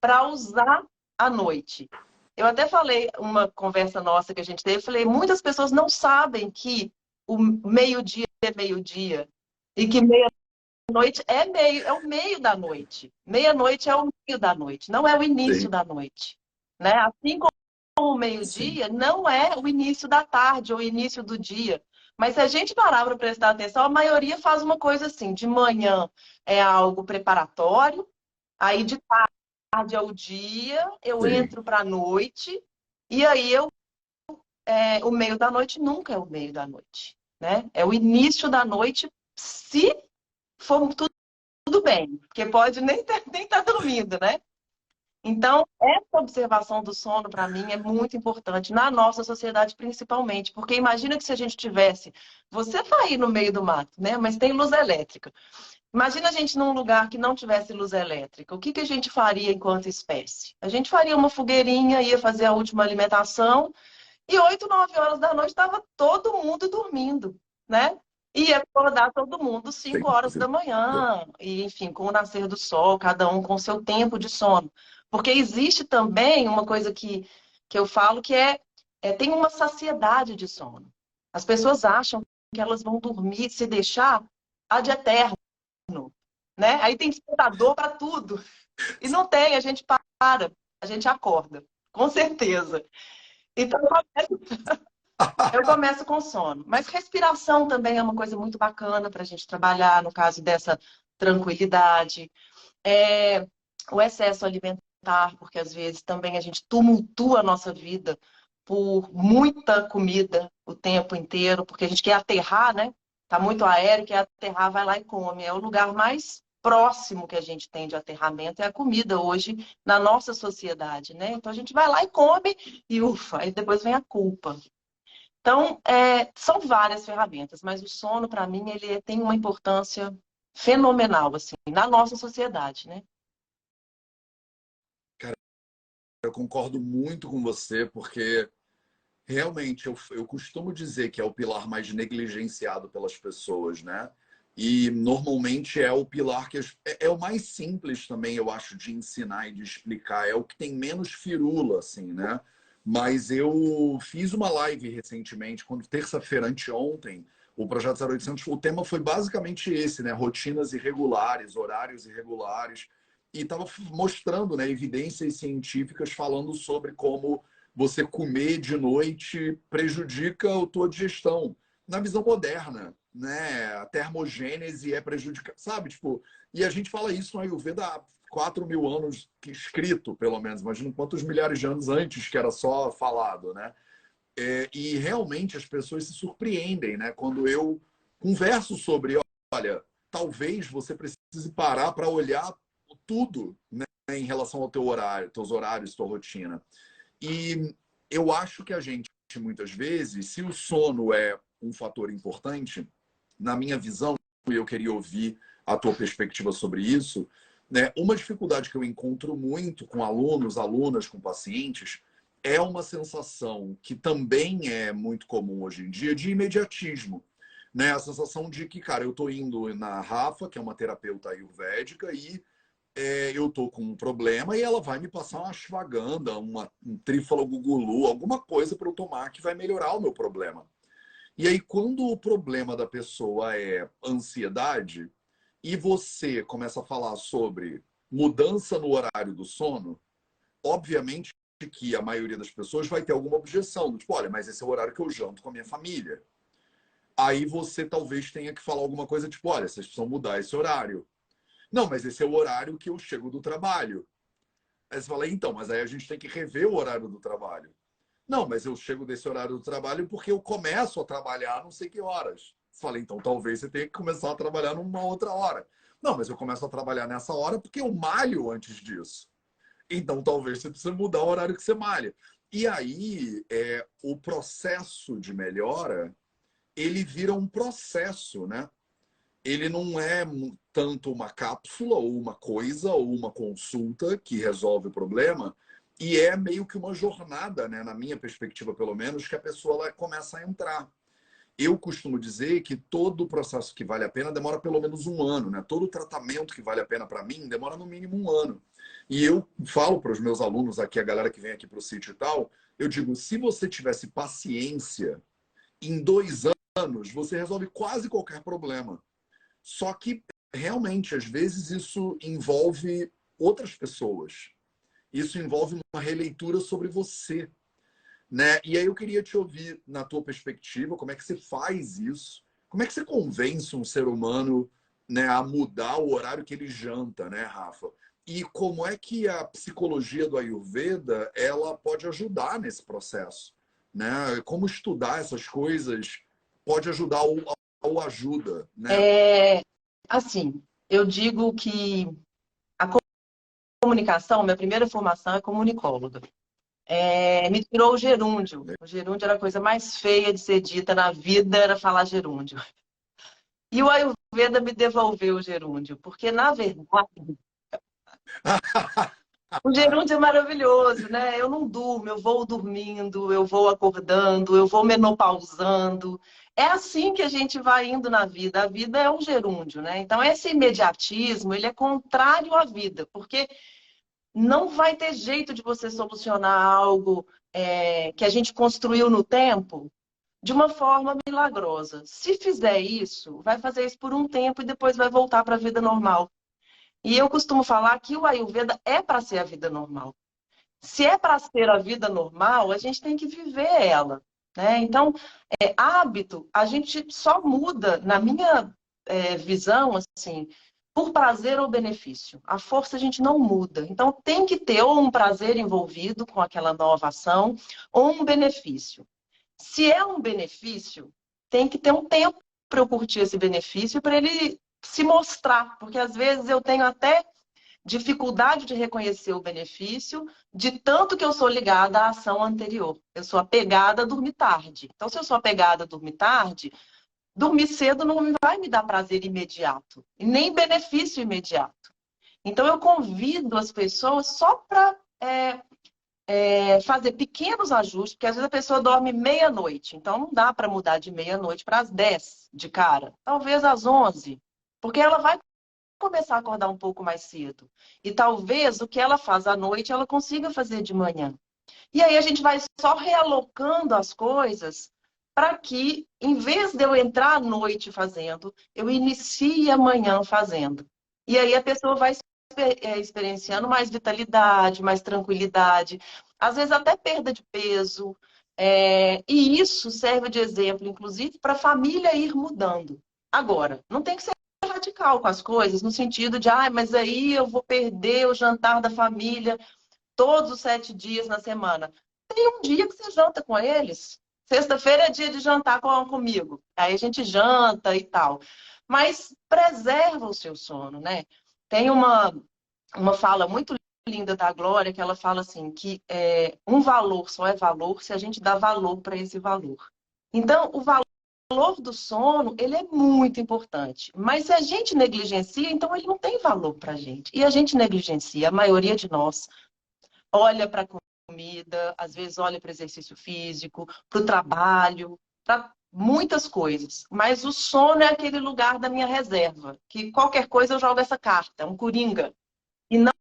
para usar à noite. Eu até falei, uma conversa nossa que a gente teve, falei, muitas pessoas não sabem que o meio-dia é meio-dia, e que meia-noite é meio, é o meio da noite. Meia-noite é o meio da noite, não é o início Sim. da noite. Né? Assim como o meio-dia não é o início da tarde ou o início do dia. Mas se a gente parar para prestar atenção, a maioria faz uma coisa assim: de manhã é algo preparatório, aí de tarde é o dia, eu Sim. entro para a noite, e aí eu. É, o meio da noite nunca é o meio da noite. Né? É o início da noite se for tudo, tudo bem, porque pode nem estar nem tá dormindo, né? Então, essa observação do sono, para mim, é muito importante, na nossa sociedade principalmente, porque imagina que se a gente tivesse. Você vai aí no meio do mato, né? Mas tem luz elétrica. Imagina a gente num lugar que não tivesse luz elétrica. O que, que a gente faria enquanto espécie? A gente faria uma fogueirinha, ia fazer a última alimentação, e 8, 9 horas da noite estava todo mundo dormindo, né? E acordar todo mundo 5 horas da manhã, e enfim, com o nascer do sol, cada um com seu tempo de sono. Porque existe também uma coisa que, que eu falo que é, é tem uma saciedade de sono. As pessoas acham que elas vão dormir, se deixar, ad eterno. Né? Aí tem despertador para tudo. E não tem, a gente para, a gente acorda. com certeza. Então, eu começo, eu começo com sono. Mas respiração também é uma coisa muito bacana para a gente trabalhar, no caso dessa tranquilidade. É, o excesso alimentar, porque às vezes também a gente tumultua a nossa vida por muita comida o tempo inteiro, porque a gente quer aterrar, né? Tá muito aéreo, quer aterrar, vai lá e come. É o lugar mais próximo que a gente tem de aterramento é a comida hoje na nossa sociedade, né? Então a gente vai lá e come e ufa, aí depois vem a culpa. Então, é, são várias ferramentas, mas o sono, para mim, ele tem uma importância fenomenal, assim, na nossa sociedade, né? Cara, eu concordo muito com você, porque realmente eu, eu costumo dizer que é o pilar mais negligenciado pelas pessoas, né? E normalmente é o pilar que é, é, o mais simples também, eu acho, de ensinar e de explicar. É o que tem menos firula, assim, né? Mas eu fiz uma live recentemente, quando terça-feira, anteontem, o projeto 0800, o tema foi basicamente esse, né? Rotinas irregulares, horários irregulares. E estava mostrando né, evidências científicas falando sobre como você comer de noite prejudica a tua digestão. Na visão moderna, né? A termogênese é prejudicada, sabe? Tipo, e a gente fala isso no Ayurveda há 4 mil anos escrito, pelo menos. Imagina quantos milhares de anos antes que era só falado, né? É, e realmente as pessoas se surpreendem, né? Quando eu converso sobre, olha, talvez você precise parar para olhar tudo né, em relação ao teu horário, teus horários, tua rotina. E eu acho que a gente, muitas vezes, se o sono é um fator importante, na minha visão, e eu queria ouvir a tua perspectiva sobre isso, né? Uma dificuldade que eu encontro muito com alunos, alunas, com pacientes, é uma sensação que também é muito comum hoje em dia de imediatismo. Né? A sensação de que, cara, eu tô indo na Rafa, que é uma terapeuta ayurvédica, e é, eu tô com um problema e ela vai me passar uma ashwagandha, uma, um trífalo gugulu, alguma coisa para eu tomar que vai melhorar o meu problema. E aí, quando o problema da pessoa é ansiedade, e você começa a falar sobre mudança no horário do sono, obviamente que a maioria das pessoas vai ter alguma objeção, tipo, olha, mas esse é o horário que eu janto com a minha família. Aí você talvez tenha que falar alguma coisa tipo, olha, vocês precisam mudar esse horário. Não, mas esse é o horário que eu chego do trabalho. Aí você fala, então, mas aí a gente tem que rever o horário do trabalho. Não, mas eu chego desse horário do trabalho porque eu começo a trabalhar não sei que horas. Falei, então talvez você tenha que começar a trabalhar numa outra hora. Não, mas eu começo a trabalhar nessa hora porque eu malho antes disso. Então talvez você precise mudar o horário que você malha. E aí, é, o processo de melhora, ele vira um processo, né? Ele não é tanto uma cápsula ou uma coisa ou uma consulta que resolve o problema, e é meio que uma jornada, né, na minha perspectiva pelo menos, que a pessoa ela começa a entrar. Eu costumo dizer que todo processo que vale a pena demora pelo menos um ano, né? Todo tratamento que vale a pena para mim demora no mínimo um ano. E eu falo para os meus alunos aqui, a galera que vem aqui para o sítio e tal, eu digo, se você tivesse paciência, em dois anos você resolve quase qualquer problema. Só que realmente, às vezes, isso envolve outras pessoas. Isso envolve uma releitura sobre você. Né? E aí eu queria te ouvir na tua perspectiva, como é que você faz isso? Como é que você convence um ser humano né, a mudar o horário que ele janta, né, Rafa? E como é que a psicologia do Ayurveda ela pode ajudar nesse processo? Né? Como estudar essas coisas pode ajudar ou, ou ajuda? Né? É, assim, eu digo que a comunicação, minha primeira formação é comunicóloga é, me tirou o gerúndio. O gerúndio era a coisa mais feia de ser dita na vida, era falar gerúndio. E o Ayurveda me devolveu o gerúndio, porque, na verdade, o gerúndio é maravilhoso, né? Eu não durmo, eu vou dormindo, eu vou acordando, eu vou menopausando. É assim que a gente vai indo na vida. A vida é um gerúndio, né? Então, esse imediatismo, ele é contrário à vida, porque não vai ter jeito de você solucionar algo é, que a gente construiu no tempo de uma forma milagrosa. Se fizer isso, vai fazer isso por um tempo e depois vai voltar para a vida normal. E eu costumo falar que o Ayurveda é para ser a vida normal. Se é para ser a vida normal, a gente tem que viver ela. Né? Então, é, hábito, a gente só muda, na minha é, visão, assim, por prazer ou benefício. A força a gente não muda. Então, tem que ter ou um prazer envolvido com aquela nova ação, ou um benefício. Se é um benefício, tem que ter um tempo para eu curtir esse benefício, para ele se mostrar. Porque às vezes eu tenho até dificuldade de reconhecer o benefício, de tanto que eu sou ligada à ação anterior. Eu sou apegada a dormir tarde. Então, se eu sou apegada a dormir tarde, dormir cedo não vai me dar prazer imediato, nem benefício imediato. Então, eu convido as pessoas só para é, é, fazer pequenos ajustes, porque às vezes a pessoa dorme meia-noite, então não dá para mudar de meia-noite para as 10 de cara, talvez às 11, porque ela vai começar a acordar um pouco mais cedo. E talvez o que ela faz à noite ela consiga fazer de manhã. E aí a gente vai só realocando as coisas para que, em vez de eu entrar à noite fazendo, eu inicie amanhã fazendo. E aí a pessoa vai é, experienciando mais vitalidade, mais tranquilidade, às vezes até perda de peso. É... e isso serve de exemplo, inclusive, para a família ir mudando. Agora, não tem que ser radical com as coisas, no sentido de, ah, mas aí eu vou perder o jantar da família todos os sete dias na semana. Tem um dia que você janta com eles. Sexta-feira é dia de jantar com, comigo. Aí a gente janta e tal. Mas preserva o seu sono, né? Tem uma, uma fala muito linda da Glória que ela fala assim que é, um valor só é valor se a gente dá valor para esse valor. Então, o valor do sono, ele é muito importante. Mas se a gente negligencia, então ele não tem valor para a gente. E a gente negligencia, a maioria de nós olha para comida, às vezes olha para exercício físico, para o trabalho, para muitas coisas. Mas o sono é aquele lugar da minha reserva, que qualquer coisa eu jogo essa carta, é um coringa. E não,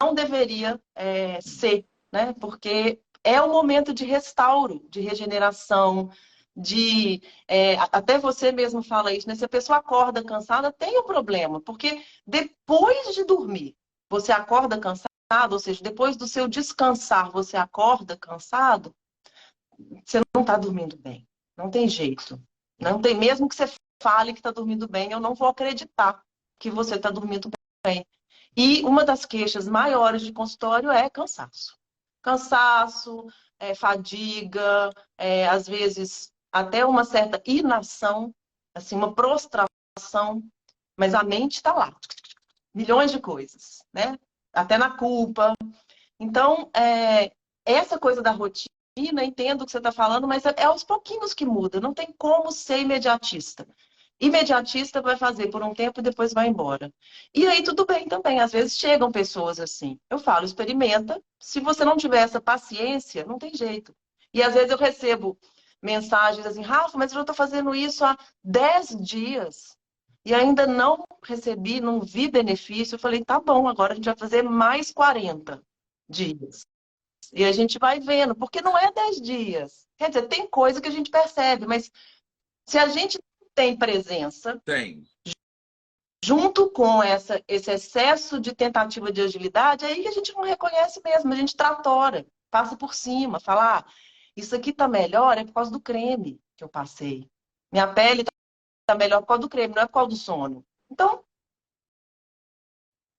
não deveria é, ser, né? Porque é o momento de restauro, de regeneração, de é, até você mesmo fala isso, né? Se a pessoa acorda cansada, tem um problema, porque depois de dormir, você acorda cansado ou seja, depois do seu descansar, você acorda cansado, você não está dormindo bem. Não tem jeito. Não tem, mesmo que você fale que está dormindo bem, eu não vou acreditar que você está dormindo bem. E uma das queixas maiores de consultório é cansaço. Cansaço, é, fadiga, é, às vezes até uma certa inação, assim, uma prostração, mas a mente está lá. Milhões de coisas, né? Até na culpa. Então, é, essa coisa da rotina, entendo o que você está falando, mas é, é aos pouquinhos que muda, não tem como ser imediatista. Imediatista vai fazer por um tempo e depois vai embora. E aí tudo bem também, às vezes chegam pessoas assim. Eu falo, experimenta. Se você não tiver essa paciência, não tem jeito. E às vezes eu recebo mensagens assim, Rafa, mas eu estou fazendo isso há 10 dias e ainda não recebi, não vi benefício. Eu falei, tá bom, agora a gente vai fazer mais 40 dias. E a gente vai vendo, porque não é 10 dias. Quer dizer, tem coisa que a gente percebe, mas se a gente tem presença. Tem. Junto com essa, esse excesso de tentativa de agilidade, aí a gente não reconhece mesmo, a gente tratora, passa por cima, fala, ah, isso aqui tá melhor é por causa do creme que eu passei. Minha pele tá melhor por causa do creme, não é por causa do sono. Então,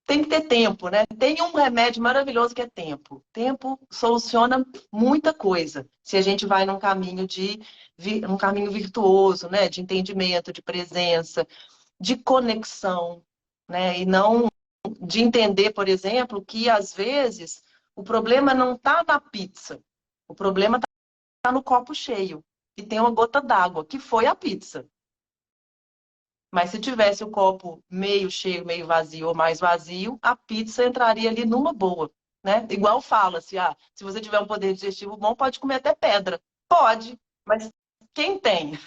tem que ter tempo, né? Tem um remédio maravilhoso que é tempo. Tempo soluciona muita coisa. Se a gente vai num caminho de um caminho virtuoso, né? De entendimento, de presença, de conexão, né? E não de entender, por exemplo, que às vezes o problema não está na pizza. O problema está no copo cheio, e tem uma gota d'água, que foi a pizza. Mas se tivesse o copo meio cheio, meio vazio ou mais vazio, a pizza entraria ali numa boa, né? Igual fala-se, ah, se você tiver um poder digestivo bom, pode comer até pedra. Pode, mas quem tem?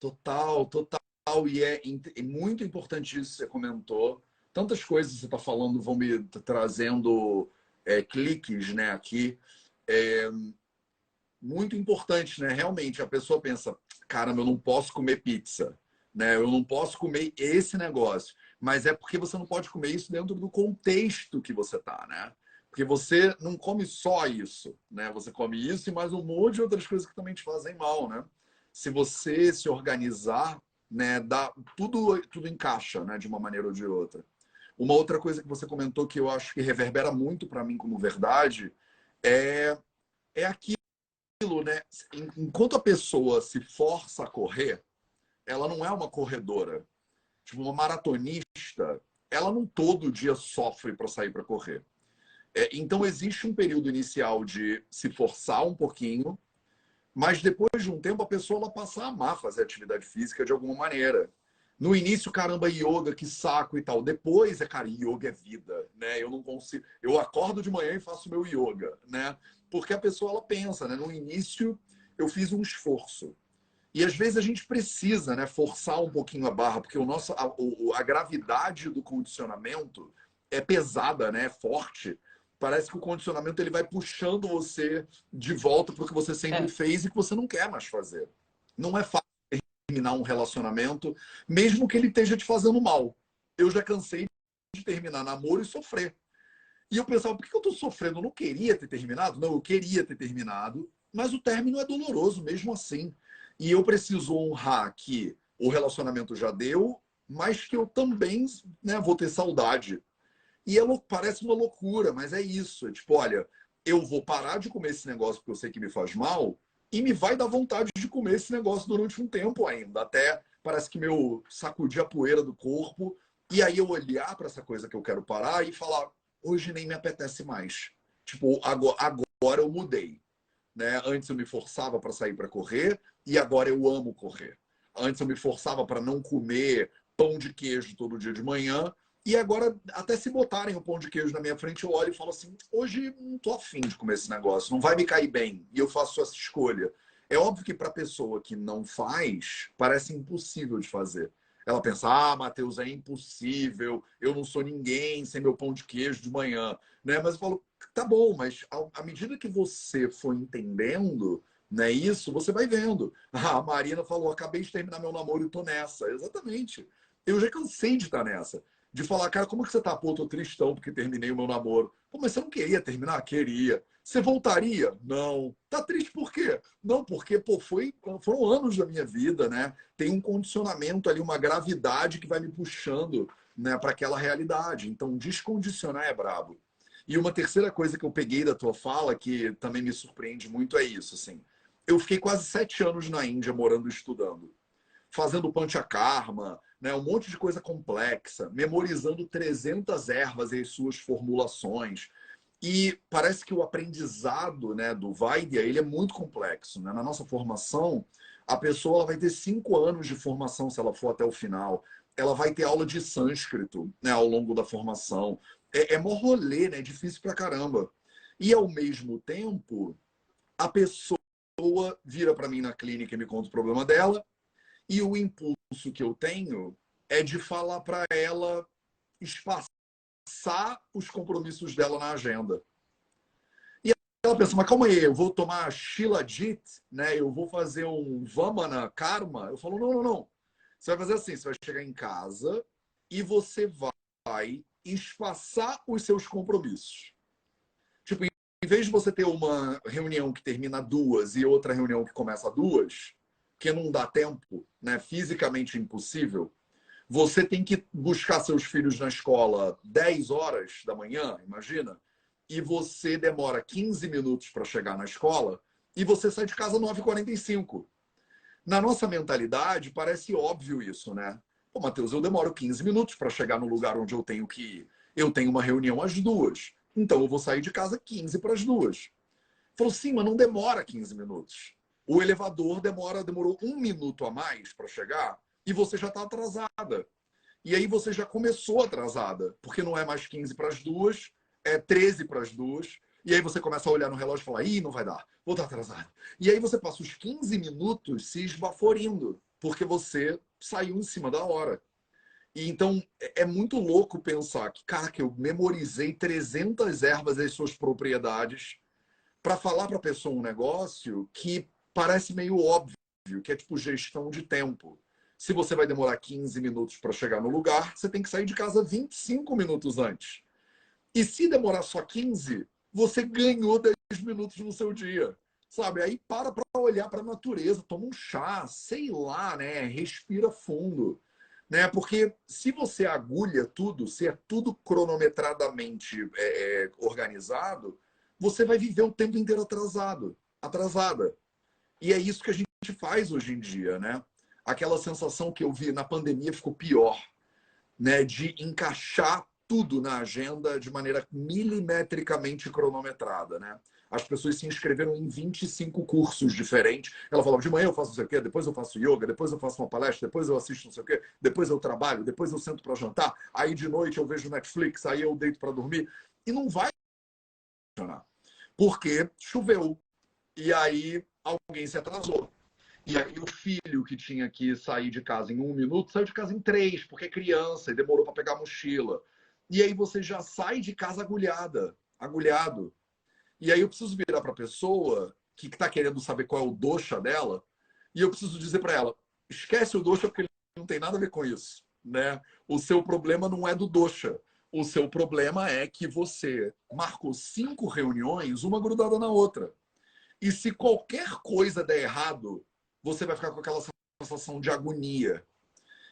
Total, total. E é, é muito importante isso que você comentou. Tantas coisas que você está falando vão me trazendo é, cliques né, aqui. É, muito importante, né? Realmente, a pessoa pensa, caramba, eu não posso comer pizza. né? Eu não posso comer esse negócio, mas é porque você não pode comer isso dentro do contexto que você tá, né? Porque você não come só isso, né? Você come isso e mais um monte de outras coisas que também te fazem mal, né? Se você se organizar, né, dá tudo tudo encaixa, né, de uma maneira ou de outra. Uma outra coisa que você comentou que eu acho que reverbera muito para mim como verdade é é aquilo, né? Enquanto a pessoa se força a correr, ela não é uma corredora. Tipo, uma maratonista, ela não todo dia sofre para sair para correr. É, então, existe um período inicial de se forçar um pouquinho, mas depois de um tempo a pessoa ela passa a amar fazer atividade física de alguma maneira. No início, caramba, yoga, que saco e tal. Depois, é, cara, yoga é vida, né? Eu não consigo. Eu acordo de manhã e faço meu yoga, né? Porque a pessoa ela pensa, né? No início, eu fiz um esforço. E às vezes a gente precisa né, forçar um pouquinho a barra, porque o nosso, a, a gravidade do condicionamento é pesada, né, é forte. Parece que o condicionamento ele vai puxando você de volta para o que você sempre é. fez e que você não quer mais fazer. Não é fácil terminar um relacionamento, mesmo que ele esteja te fazendo mal. Eu já cansei de terminar namoro e sofrer. E eu pensava, por que eu estou sofrendo? Eu não queria ter terminado? Não, eu queria ter terminado, mas o término é doloroso mesmo assim. E eu preciso honrar que o relacionamento já deu, mas que eu também né, vou ter saudade. E é, parece uma loucura, mas é isso. É tipo, olha, eu vou parar de comer esse negócio porque eu sei que me faz mal e me vai dar vontade de comer esse negócio durante um tempo ainda. Até parece que meu sacudir a poeira do corpo e aí eu olhar para essa coisa que eu quero parar e falar, hoje nem me apetece mais. Tipo, agora, agora eu mudei. Né? Antes eu me forçava para sair para correr, e agora eu amo correr. Antes eu me forçava para não comer pão de queijo todo dia de manhã. E agora, até se botarem o pão de queijo na minha frente, eu olho e falo assim: hoje não tô afim de comer esse negócio, não vai me cair bem. E eu faço essa escolha. É óbvio que para pessoa que não faz, parece impossível de fazer. Ela pensa: ah, Matheus, é impossível, eu não sou ninguém sem meu pão de queijo de manhã. Né? Mas eu falo: tá bom, mas à medida que você for entendendo, não é isso? Você vai vendo. A Marina falou: acabei de terminar meu namoro e tô nessa. Exatamente. Eu já cansei de estar nessa. De falar, cara, como que você tá? Pô, tô tristão porque terminei o meu namoro. Pô, mas você não queria terminar? Queria. Você voltaria? Não. Tá triste por quê? Não, porque, pô, foi, foram anos da minha vida, né? Tem um condicionamento ali, uma gravidade que vai me puxando né, para aquela realidade. Então, descondicionar é brabo. E uma terceira coisa que eu peguei da tua fala, que também me surpreende muito, é isso, assim eu fiquei quase sete anos na Índia morando e estudando, fazendo panchakarma, né, um monte de coisa complexa, memorizando 300 ervas e as suas formulações. E parece que o aprendizado né, do Vaidya ele é muito complexo. Né? Na nossa formação, a pessoa vai ter cinco anos de formação se ela for até o final. Ela vai ter aula de sânscrito né, ao longo da formação. É, é mó rolê, né? É difícil pra caramba. E ao mesmo tempo, a pessoa pessoa vira para mim na clínica e me conta o problema dela, e o impulso que eu tenho é de falar para ela espaçar os compromissos dela na agenda. E ela pensa, mas calma aí, eu vou tomar Shilajit, né? Eu vou fazer um Vamana Karma. Eu falo, não, não, não. Você vai fazer assim, você vai chegar em casa e você vai espaçar os seus compromissos. Tipo, em vez de você ter uma reunião que termina duas e outra reunião que começa duas, que não dá tempo, né, fisicamente impossível, você tem que buscar seus filhos na escola 10 horas da manhã, imagina, e você demora 15 minutos para chegar na escola e você sai de casa 9h45. Na nossa mentalidade, parece óbvio isso, né? Pô, Matheus, eu demoro 15 minutos para chegar no lugar onde eu tenho que ir. Eu tenho uma reunião às duas. Então eu vou sair de casa 15 para as duas. Falou, sim, mas não demora 15 minutos. O elevador demora, demorou um minuto a mais para chegar e você já está atrasada. E aí você já começou atrasada, porque não é mais 15 para as duas, é 13 para as duas. E aí você começa a olhar no relógio e falar, ih, não vai dar, vou estar atrasado. E aí você passa os 15 minutos se esbaforindo, porque você saiu em cima da hora. E então é, é muito louco pensar que, cara, que eu memorizei 300 ervas e suas propriedades para falar para a pessoa um negócio que parece meio óbvio, que é tipo gestão de tempo. Se você vai demorar 15 minutos para chegar no lugar, você tem que sair de casa 25 minutos antes. E se demorar só 15, você ganhou 10 minutos no seu dia. Sabe? Aí para para olhar para a natureza, toma um chá, sei lá, né? Respira fundo. Né? Porque se você agulha tudo, se é tudo cronometradamente é, é, organizado, você vai viver o tempo inteiro atrasado, atrasada. E é isso que a gente faz hoje em dia, né? Aquela sensação que eu vi na pandemia ficou pior, né? De encaixar tudo na agenda de maneira milimetricamente cronometrada, né? As pessoas se inscreveram em 25 cursos diferentes. Ela falava, de manhã eu faço não sei o quê, depois eu faço yoga, depois eu faço uma palestra, depois eu assisto não sei o quê, depois eu trabalho, depois eu sento para jantar, aí de noite eu vejo Netflix, aí eu deito para dormir. E não vai funcionar. Porque choveu. E aí alguém se atrasou. E aí o filho que tinha que sair de casa em um minuto saiu de casa em três, porque é criança e demorou para pegar a mochila. E aí você já sai de casa agulhada, agulhado. E aí eu preciso virar para a pessoa que está querendo saber qual é o doxa dela, e eu preciso dizer para ela: esquece o doxa porque ele não tem nada a ver com isso. Né? O seu problema não é do doxa. O seu problema é que você marcou cinco reuniões, uma grudada na outra. E se qualquer coisa der errado, você vai ficar com aquela sensação de agonia.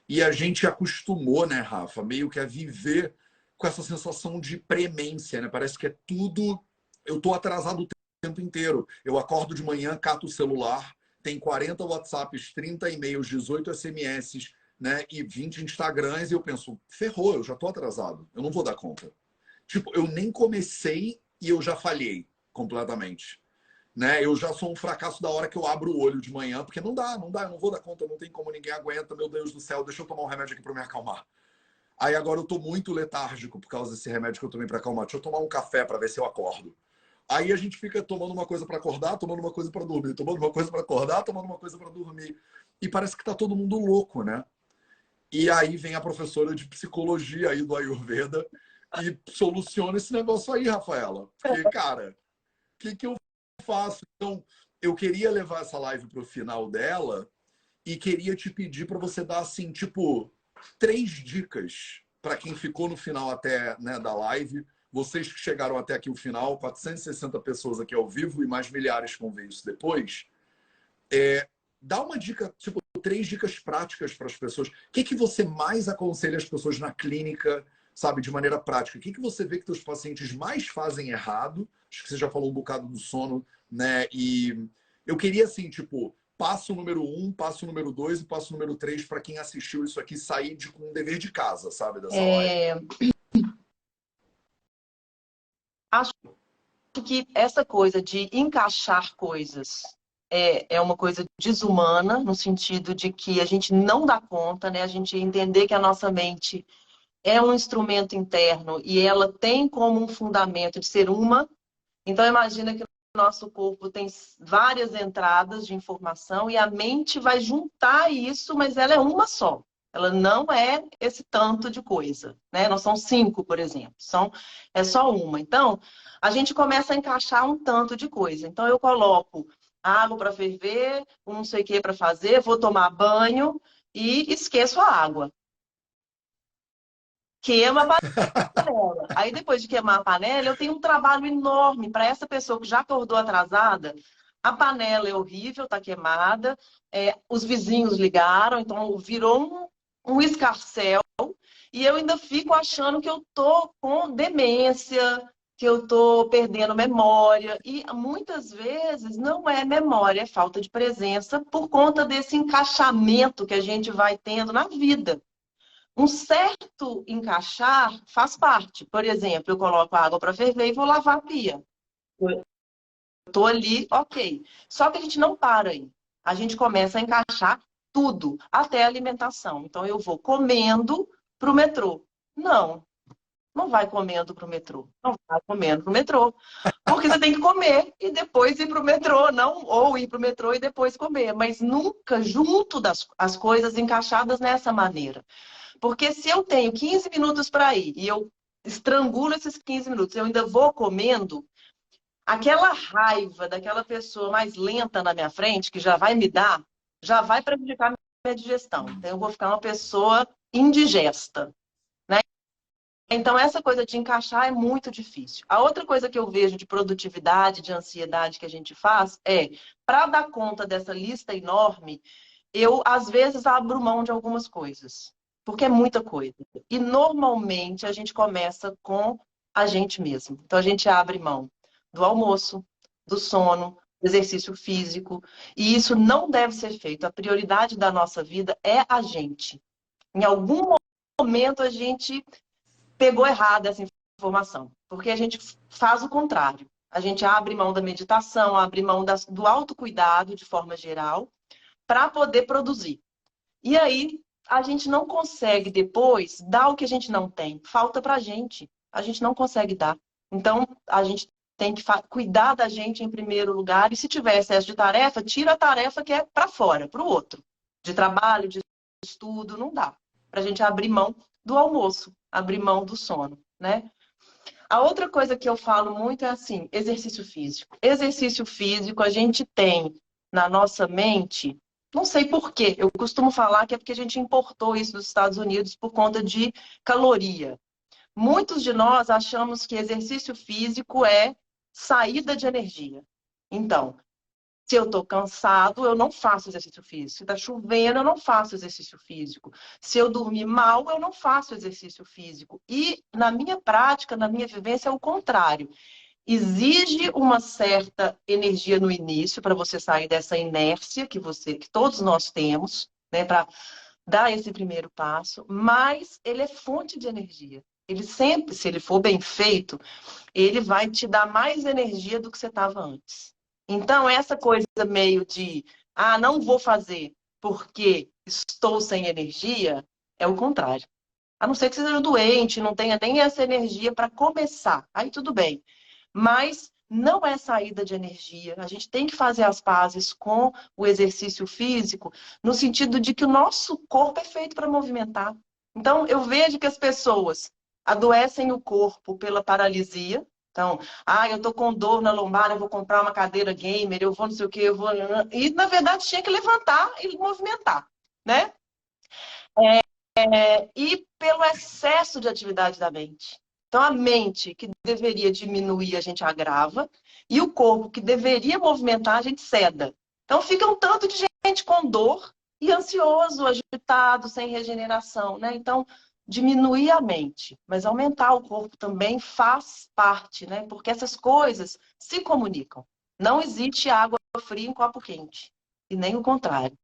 E a gente acostumou, né, Rafa, meio que a viver com essa sensação de premência, né? Parece que é tudo eu estou atrasado o tempo inteiro. Eu acordo de manhã, cato o celular, tem 40 WhatsApps, 30 e-mails, 18 SMS, né? E 20 Instagrams, e eu penso, ferrou, eu já estou atrasado, eu não vou dar conta. Tipo, eu nem comecei e eu já falhei completamente. Né? Eu já sou um fracasso da hora que eu abro o olho de manhã, porque não dá, não dá, eu não vou dar conta, não tem como ninguém aguenta, meu Deus do céu, deixa eu tomar um remédio aqui para me acalmar. Aí agora eu tô muito letárgico por causa desse remédio que eu tomei para acalmar. Deixa eu tomar um café para ver se eu acordo. Aí a gente fica tomando uma coisa para acordar, tomando uma coisa para dormir, tomando uma coisa para acordar, tomando uma coisa para dormir. E parece que tá todo mundo louco, né? E aí vem a professora de psicologia aí do Ayurveda e soluciona esse negócio aí, Rafaela. Porque, cara, o que, que eu faço? Então, eu queria levar essa live para o final dela e queria te pedir para você dar, assim, tipo, três dicas para quem ficou no final até né, da live vocês que chegaram até aqui o final, 460 pessoas aqui ao vivo e mais milhares vão ver isso depois. É, dá uma dica, tipo, três dicas práticas para as pessoas. O que, que você mais aconselha as pessoas na clínica, sabe, de maneira prática? O que, que você vê que teus pacientes mais fazem errado? Acho que você já falou um bocado do sono, né? E eu queria, assim, tipo, passo número um, passo número dois e passo número três para quem assistiu isso aqui sair de, com um dever de casa, sabe, dessa é... live acho que essa coisa de encaixar coisas é, é uma coisa desumana, no sentido de que a gente não dá conta, né? A gente entender que a nossa mente é um instrumento interno e ela tem como um fundamento de ser uma. Então, imagina que o nosso corpo tem várias entradas de informação e a mente vai juntar isso, mas ela é uma só. Ela não é esse tanto de coisa, né? Não são cinco, por exemplo. São, é só uma. Então, a gente começa a encaixar um tanto de coisa. Então, eu coloco água para ferver, um não sei o que para fazer, vou tomar banho e esqueço a água. Queima a panela. Aí, depois de queimar a panela, eu tenho um trabalho enorme para essa pessoa que já acordou atrasada. A panela é horrível, está queimada. É, os vizinhos ligaram, então virou um, um escarcel e eu ainda fico achando que eu tô com demência, que eu tô perdendo memória. E muitas vezes não é memória, é falta de presença por conta desse encaixamento que a gente vai tendo na vida. Um certo encaixar faz parte. Por exemplo, eu coloco água para ferver e vou lavar a pia. Estou ali, ok. Só que a gente não para aí. A gente começa a encaixar tudo, até a alimentação. Então, eu vou comendo para o metrô. Não, não vai comendo para o metrô. Não vai comendo para o metrô. Porque você tem que comer e depois ir para o metrô, não ou ir para o metrô e depois comer. Mas nunca junto das as coisas encaixadas nessa maneira. Porque se eu tenho 15 minutos para ir e eu estrangulo esses 15 minutos, eu ainda vou comendo, aquela raiva daquela pessoa mais lenta na minha frente, que já vai me dar, já vai prejudicar minha digestão. Então, eu vou ficar uma pessoa indigesta. Né? Então, essa coisa de encaixar é muito difícil. A outra coisa que eu vejo de produtividade, de ansiedade que a gente faz é, para dar conta dessa lista enorme, eu, às vezes, abro mão de algumas coisas. Porque é muita coisa. E, normalmente, a gente começa com a gente mesmo. Então, a gente abre mão do almoço, do sono, exercício físico. E isso não deve ser feito. A prioridade da nossa vida é a gente. Em algum momento a gente pegou errado essa informação, porque a gente faz o contrário. A gente abre mão da meditação, abre mão das, do autocuidado de forma geral, para poder produzir. E aí a gente não consegue depois dar o que a gente não tem. Falta para a gente. A gente não consegue dar. Então, a gente tem que cuidar da gente em primeiro lugar. E se tiver excesso de tarefa, tira a tarefa que é para fora, para o outro. De trabalho, de estudo, não dá. Para a gente abrir mão do almoço, abrir mão do sono, né? A outra coisa que eu falo muito é assim, exercício físico. Exercício físico, a gente tem na nossa mente, não sei por quê, eu costumo falar que é porque a gente importou isso dos Estados Unidos por conta de caloria. Muitos de nós achamos que exercício físico é saída de energia. Então, se eu estou cansado, eu não faço exercício físico. Se está chovendo, eu não faço exercício físico. Se eu dormir mal, eu não faço exercício físico. E na minha prática, na minha vivência, é o contrário. Exige uma certa energia no início para você sair dessa inércia que você, que todos nós temos, né, para dar esse primeiro passo, mas ele é fonte de energia. Ele sempre, se ele for bem feito, ele vai te dar mais energia do que você estava antes. Então, essa coisa meio de, ah, não vou fazer porque estou sem energia, é o contrário. A não ser que você seja doente, não tenha nem essa energia para começar. Aí tudo bem. Mas não é saída de energia. A gente tem que fazer as pazes com o exercício físico, no sentido de que o nosso corpo é feito para movimentar. Então, eu vejo que as pessoas adoecem o corpo pela paralisia. Então, ah, eu tô com dor na lombar, eu vou comprar uma cadeira gamer, eu vou não sei o que, eu vou. E, na verdade, tinha que levantar e movimentar, né? É, é, e pelo excesso de atividade da mente. Então, a mente que deveria diminuir, a gente agrava, e o corpo que deveria movimentar, a gente ceda. Então, fica um tanto de gente com dor e ansioso, agitado, sem regeneração, né? Então, diminuir a mente, mas aumentar o corpo também faz parte, né? Porque essas coisas se comunicam. Não existe água fria em copo quente, e nem o contrário,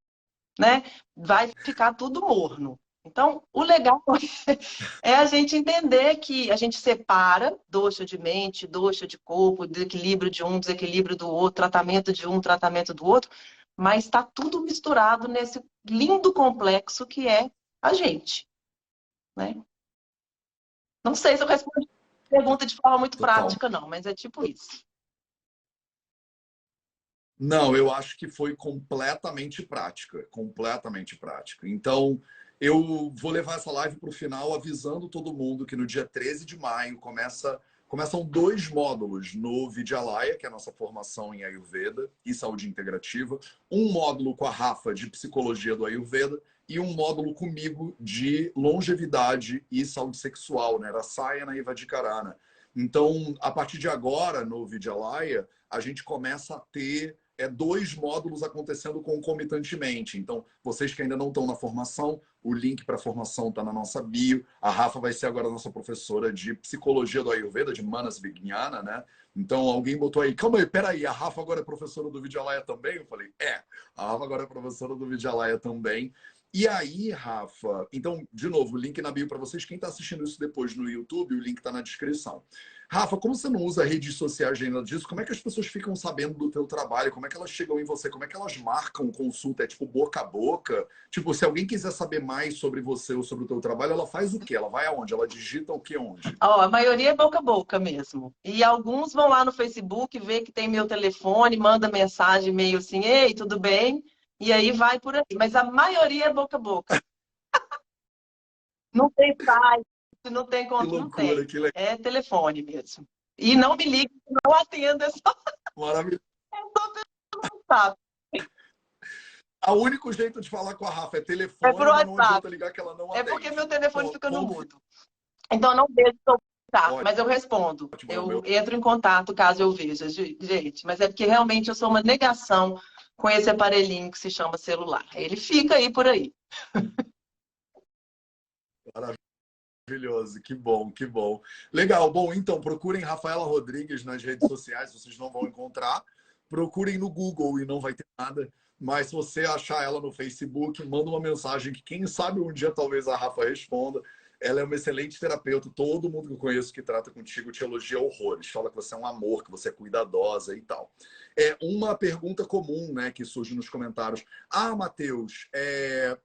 né? Vai ficar tudo morno. Então, o legal é a gente entender que a gente separa doxa de mente, doxa de corpo, desequilíbrio de um, desequilíbrio do outro, tratamento de um, tratamento do outro, mas está tudo misturado nesse lindo complexo que é a gente. Né? Não sei se eu respondi a pergunta de forma muito Total. prática, não, mas é tipo isso. Não, eu acho que foi completamente prática, completamente prática. Então, eu vou levar essa live para o final avisando todo mundo que no dia 13 de maio começa, começam dois módulos no Vidyalaya, que é a nossa formação em Ayurveda e saúde integrativa. Um módulo com a Rafa de psicologia do Ayurveda e um módulo comigo de longevidade e saúde sexual, né? Era Sayana e Vadikarana. Então, a partir de agora, no Vidyalaya, a gente começa a ter é, dois módulos acontecendo concomitantemente. Então, vocês que ainda não estão na formação, o link para a formação está na nossa bio. A Rafa vai ser agora nossa professora de psicologia do Ayurveda, de Manas Vignana, né? Então, alguém botou aí, calma aí, peraí, a Rafa agora é professora do Vidyalaya também? Eu falei, é, a Rafa agora é professora do Vidyalaya também. E aí, Rafa, então, de novo, o link na bio para vocês. Quem está assistindo isso depois no YouTube, o link está na descrição. Rafa, como você não usa redes sociais ainda disso, como é que as pessoas ficam sabendo do teu trabalho? Como é que elas chegam em você? Como é que elas marcam consulta? É tipo boca a boca? Tipo, se alguém quiser saber mais sobre você ou sobre o teu trabalho, ela faz o quê? Ela vai aonde? Ela digita o que onde? Oh, a maioria é boca a boca mesmo. E alguns vão lá no Facebook, vê que tem meu telefone, manda mensagem meio assim, ei, tudo bem? E aí vai por aí. Mas a maioria é boca a boca. não tem site, não tem conta, não tem. É telefone mesmo. E não me ligue, não atendo. É só... Maravilhoso. É só pelo WhatsApp. O único jeito de falar com a Rafa é telefone, é por WhatsApp. ligar que ela não atende. É porque meu telefone fica no mudo. Então eu não vejo Tá, mas eu respondo. Eu meu... entro em contato caso eu veja, gente. Mas é porque realmente eu sou uma negação com esse aparelhinho que se chama celular. Ele fica aí por aí. Maravilhoso, que bom, que bom. Legal, bom, então procurem Rafaela Rodrigues nas redes sociais, vocês não vão encontrar. Procurem no Google e não vai ter nada. Mas se você achar ela no Facebook, manda uma mensagem que quem sabe um dia talvez a Rafa responda. Ela é uma excelente terapeuta. Todo mundo que eu conheço que trata contigo te elogia horrores. Fala que você é um amor, que você é cuidadosa e tal. É uma pergunta comum né, que surge nos comentários. Ah, Matheus, é...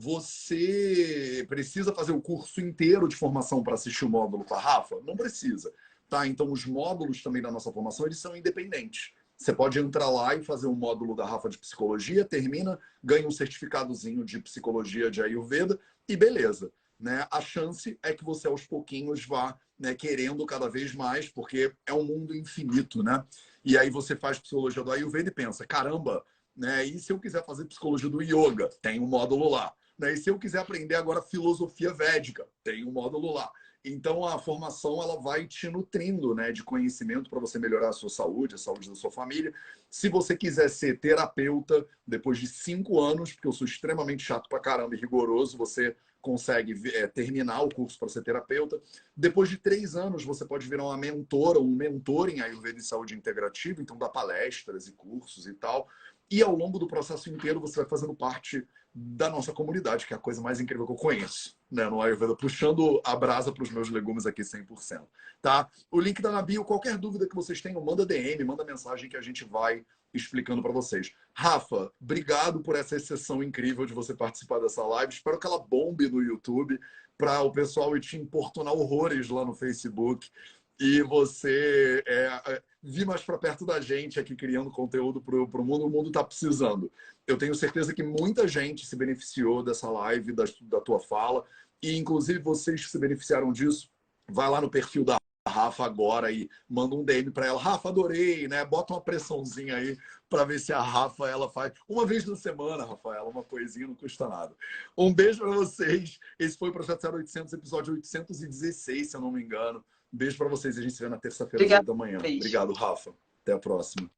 você precisa fazer o curso inteiro de formação para assistir o módulo com a Rafa? Não precisa. Tá? Então, os módulos também da nossa formação eles são independentes. Você pode entrar lá e fazer um módulo da Rafa de Psicologia, termina, ganha um certificadozinho de Psicologia de Ayurveda e beleza né, a chance é que você aos pouquinhos vá né, querendo cada vez mais, porque é um mundo infinito, né? E aí você faz psicologia do Ayurveda e pensa, caramba, né? E se eu quiser fazer psicologia do yoga, tem um módulo lá. Né? E se eu quiser aprender agora filosofia védica, tem um módulo lá. Então a formação ela vai te nutrindo, né, de conhecimento para você melhorar a sua saúde, a saúde da sua família. Se você quiser ser terapeuta depois de cinco anos, porque eu sou extremamente chato pra caramba e rigoroso, você consegue é, terminar o curso para ser terapeuta. Depois de três anos, você pode virar uma mentora, um mentor em Ayurveda e Saúde Integrativa, então dá palestras e cursos e tal. E ao longo do processo inteiro, você vai fazendo parte da nossa comunidade, que é a coisa mais incrível que eu conheço, né, no Ayurveda, puxando a brasa para os meus legumes aqui 100%, tá? O link tá na bio, qualquer dúvida que vocês tenham, manda DM, manda mensagem que a gente vai explicando para vocês. Rafa, obrigado por essa exceção incrível de você participar dessa live. Espero que ela bombe no YouTube para o pessoal te importunar horrores lá no Facebook e você é, é vir mais para perto da gente aqui criando conteúdo para o mundo. O mundo está precisando. Eu tenho certeza que muita gente se beneficiou dessa live, da, da tua fala, e inclusive vocês que se beneficiaram disso, vai lá no perfil da Rafa agora e manda um DM para ela. Rafa, adorei, né? Bota uma pressãozinha aí para ver se a Rafa ela faz uma vez na semana, Rafaela, uma coisinha não custa nada. Um beijo para vocês. Esse foi o Projeto 0800, episódio 816, se eu não me engano. Beijo para vocês. A gente se vê na terça-feira da manhã. Beijo. Obrigado, Rafa. Até a próxima.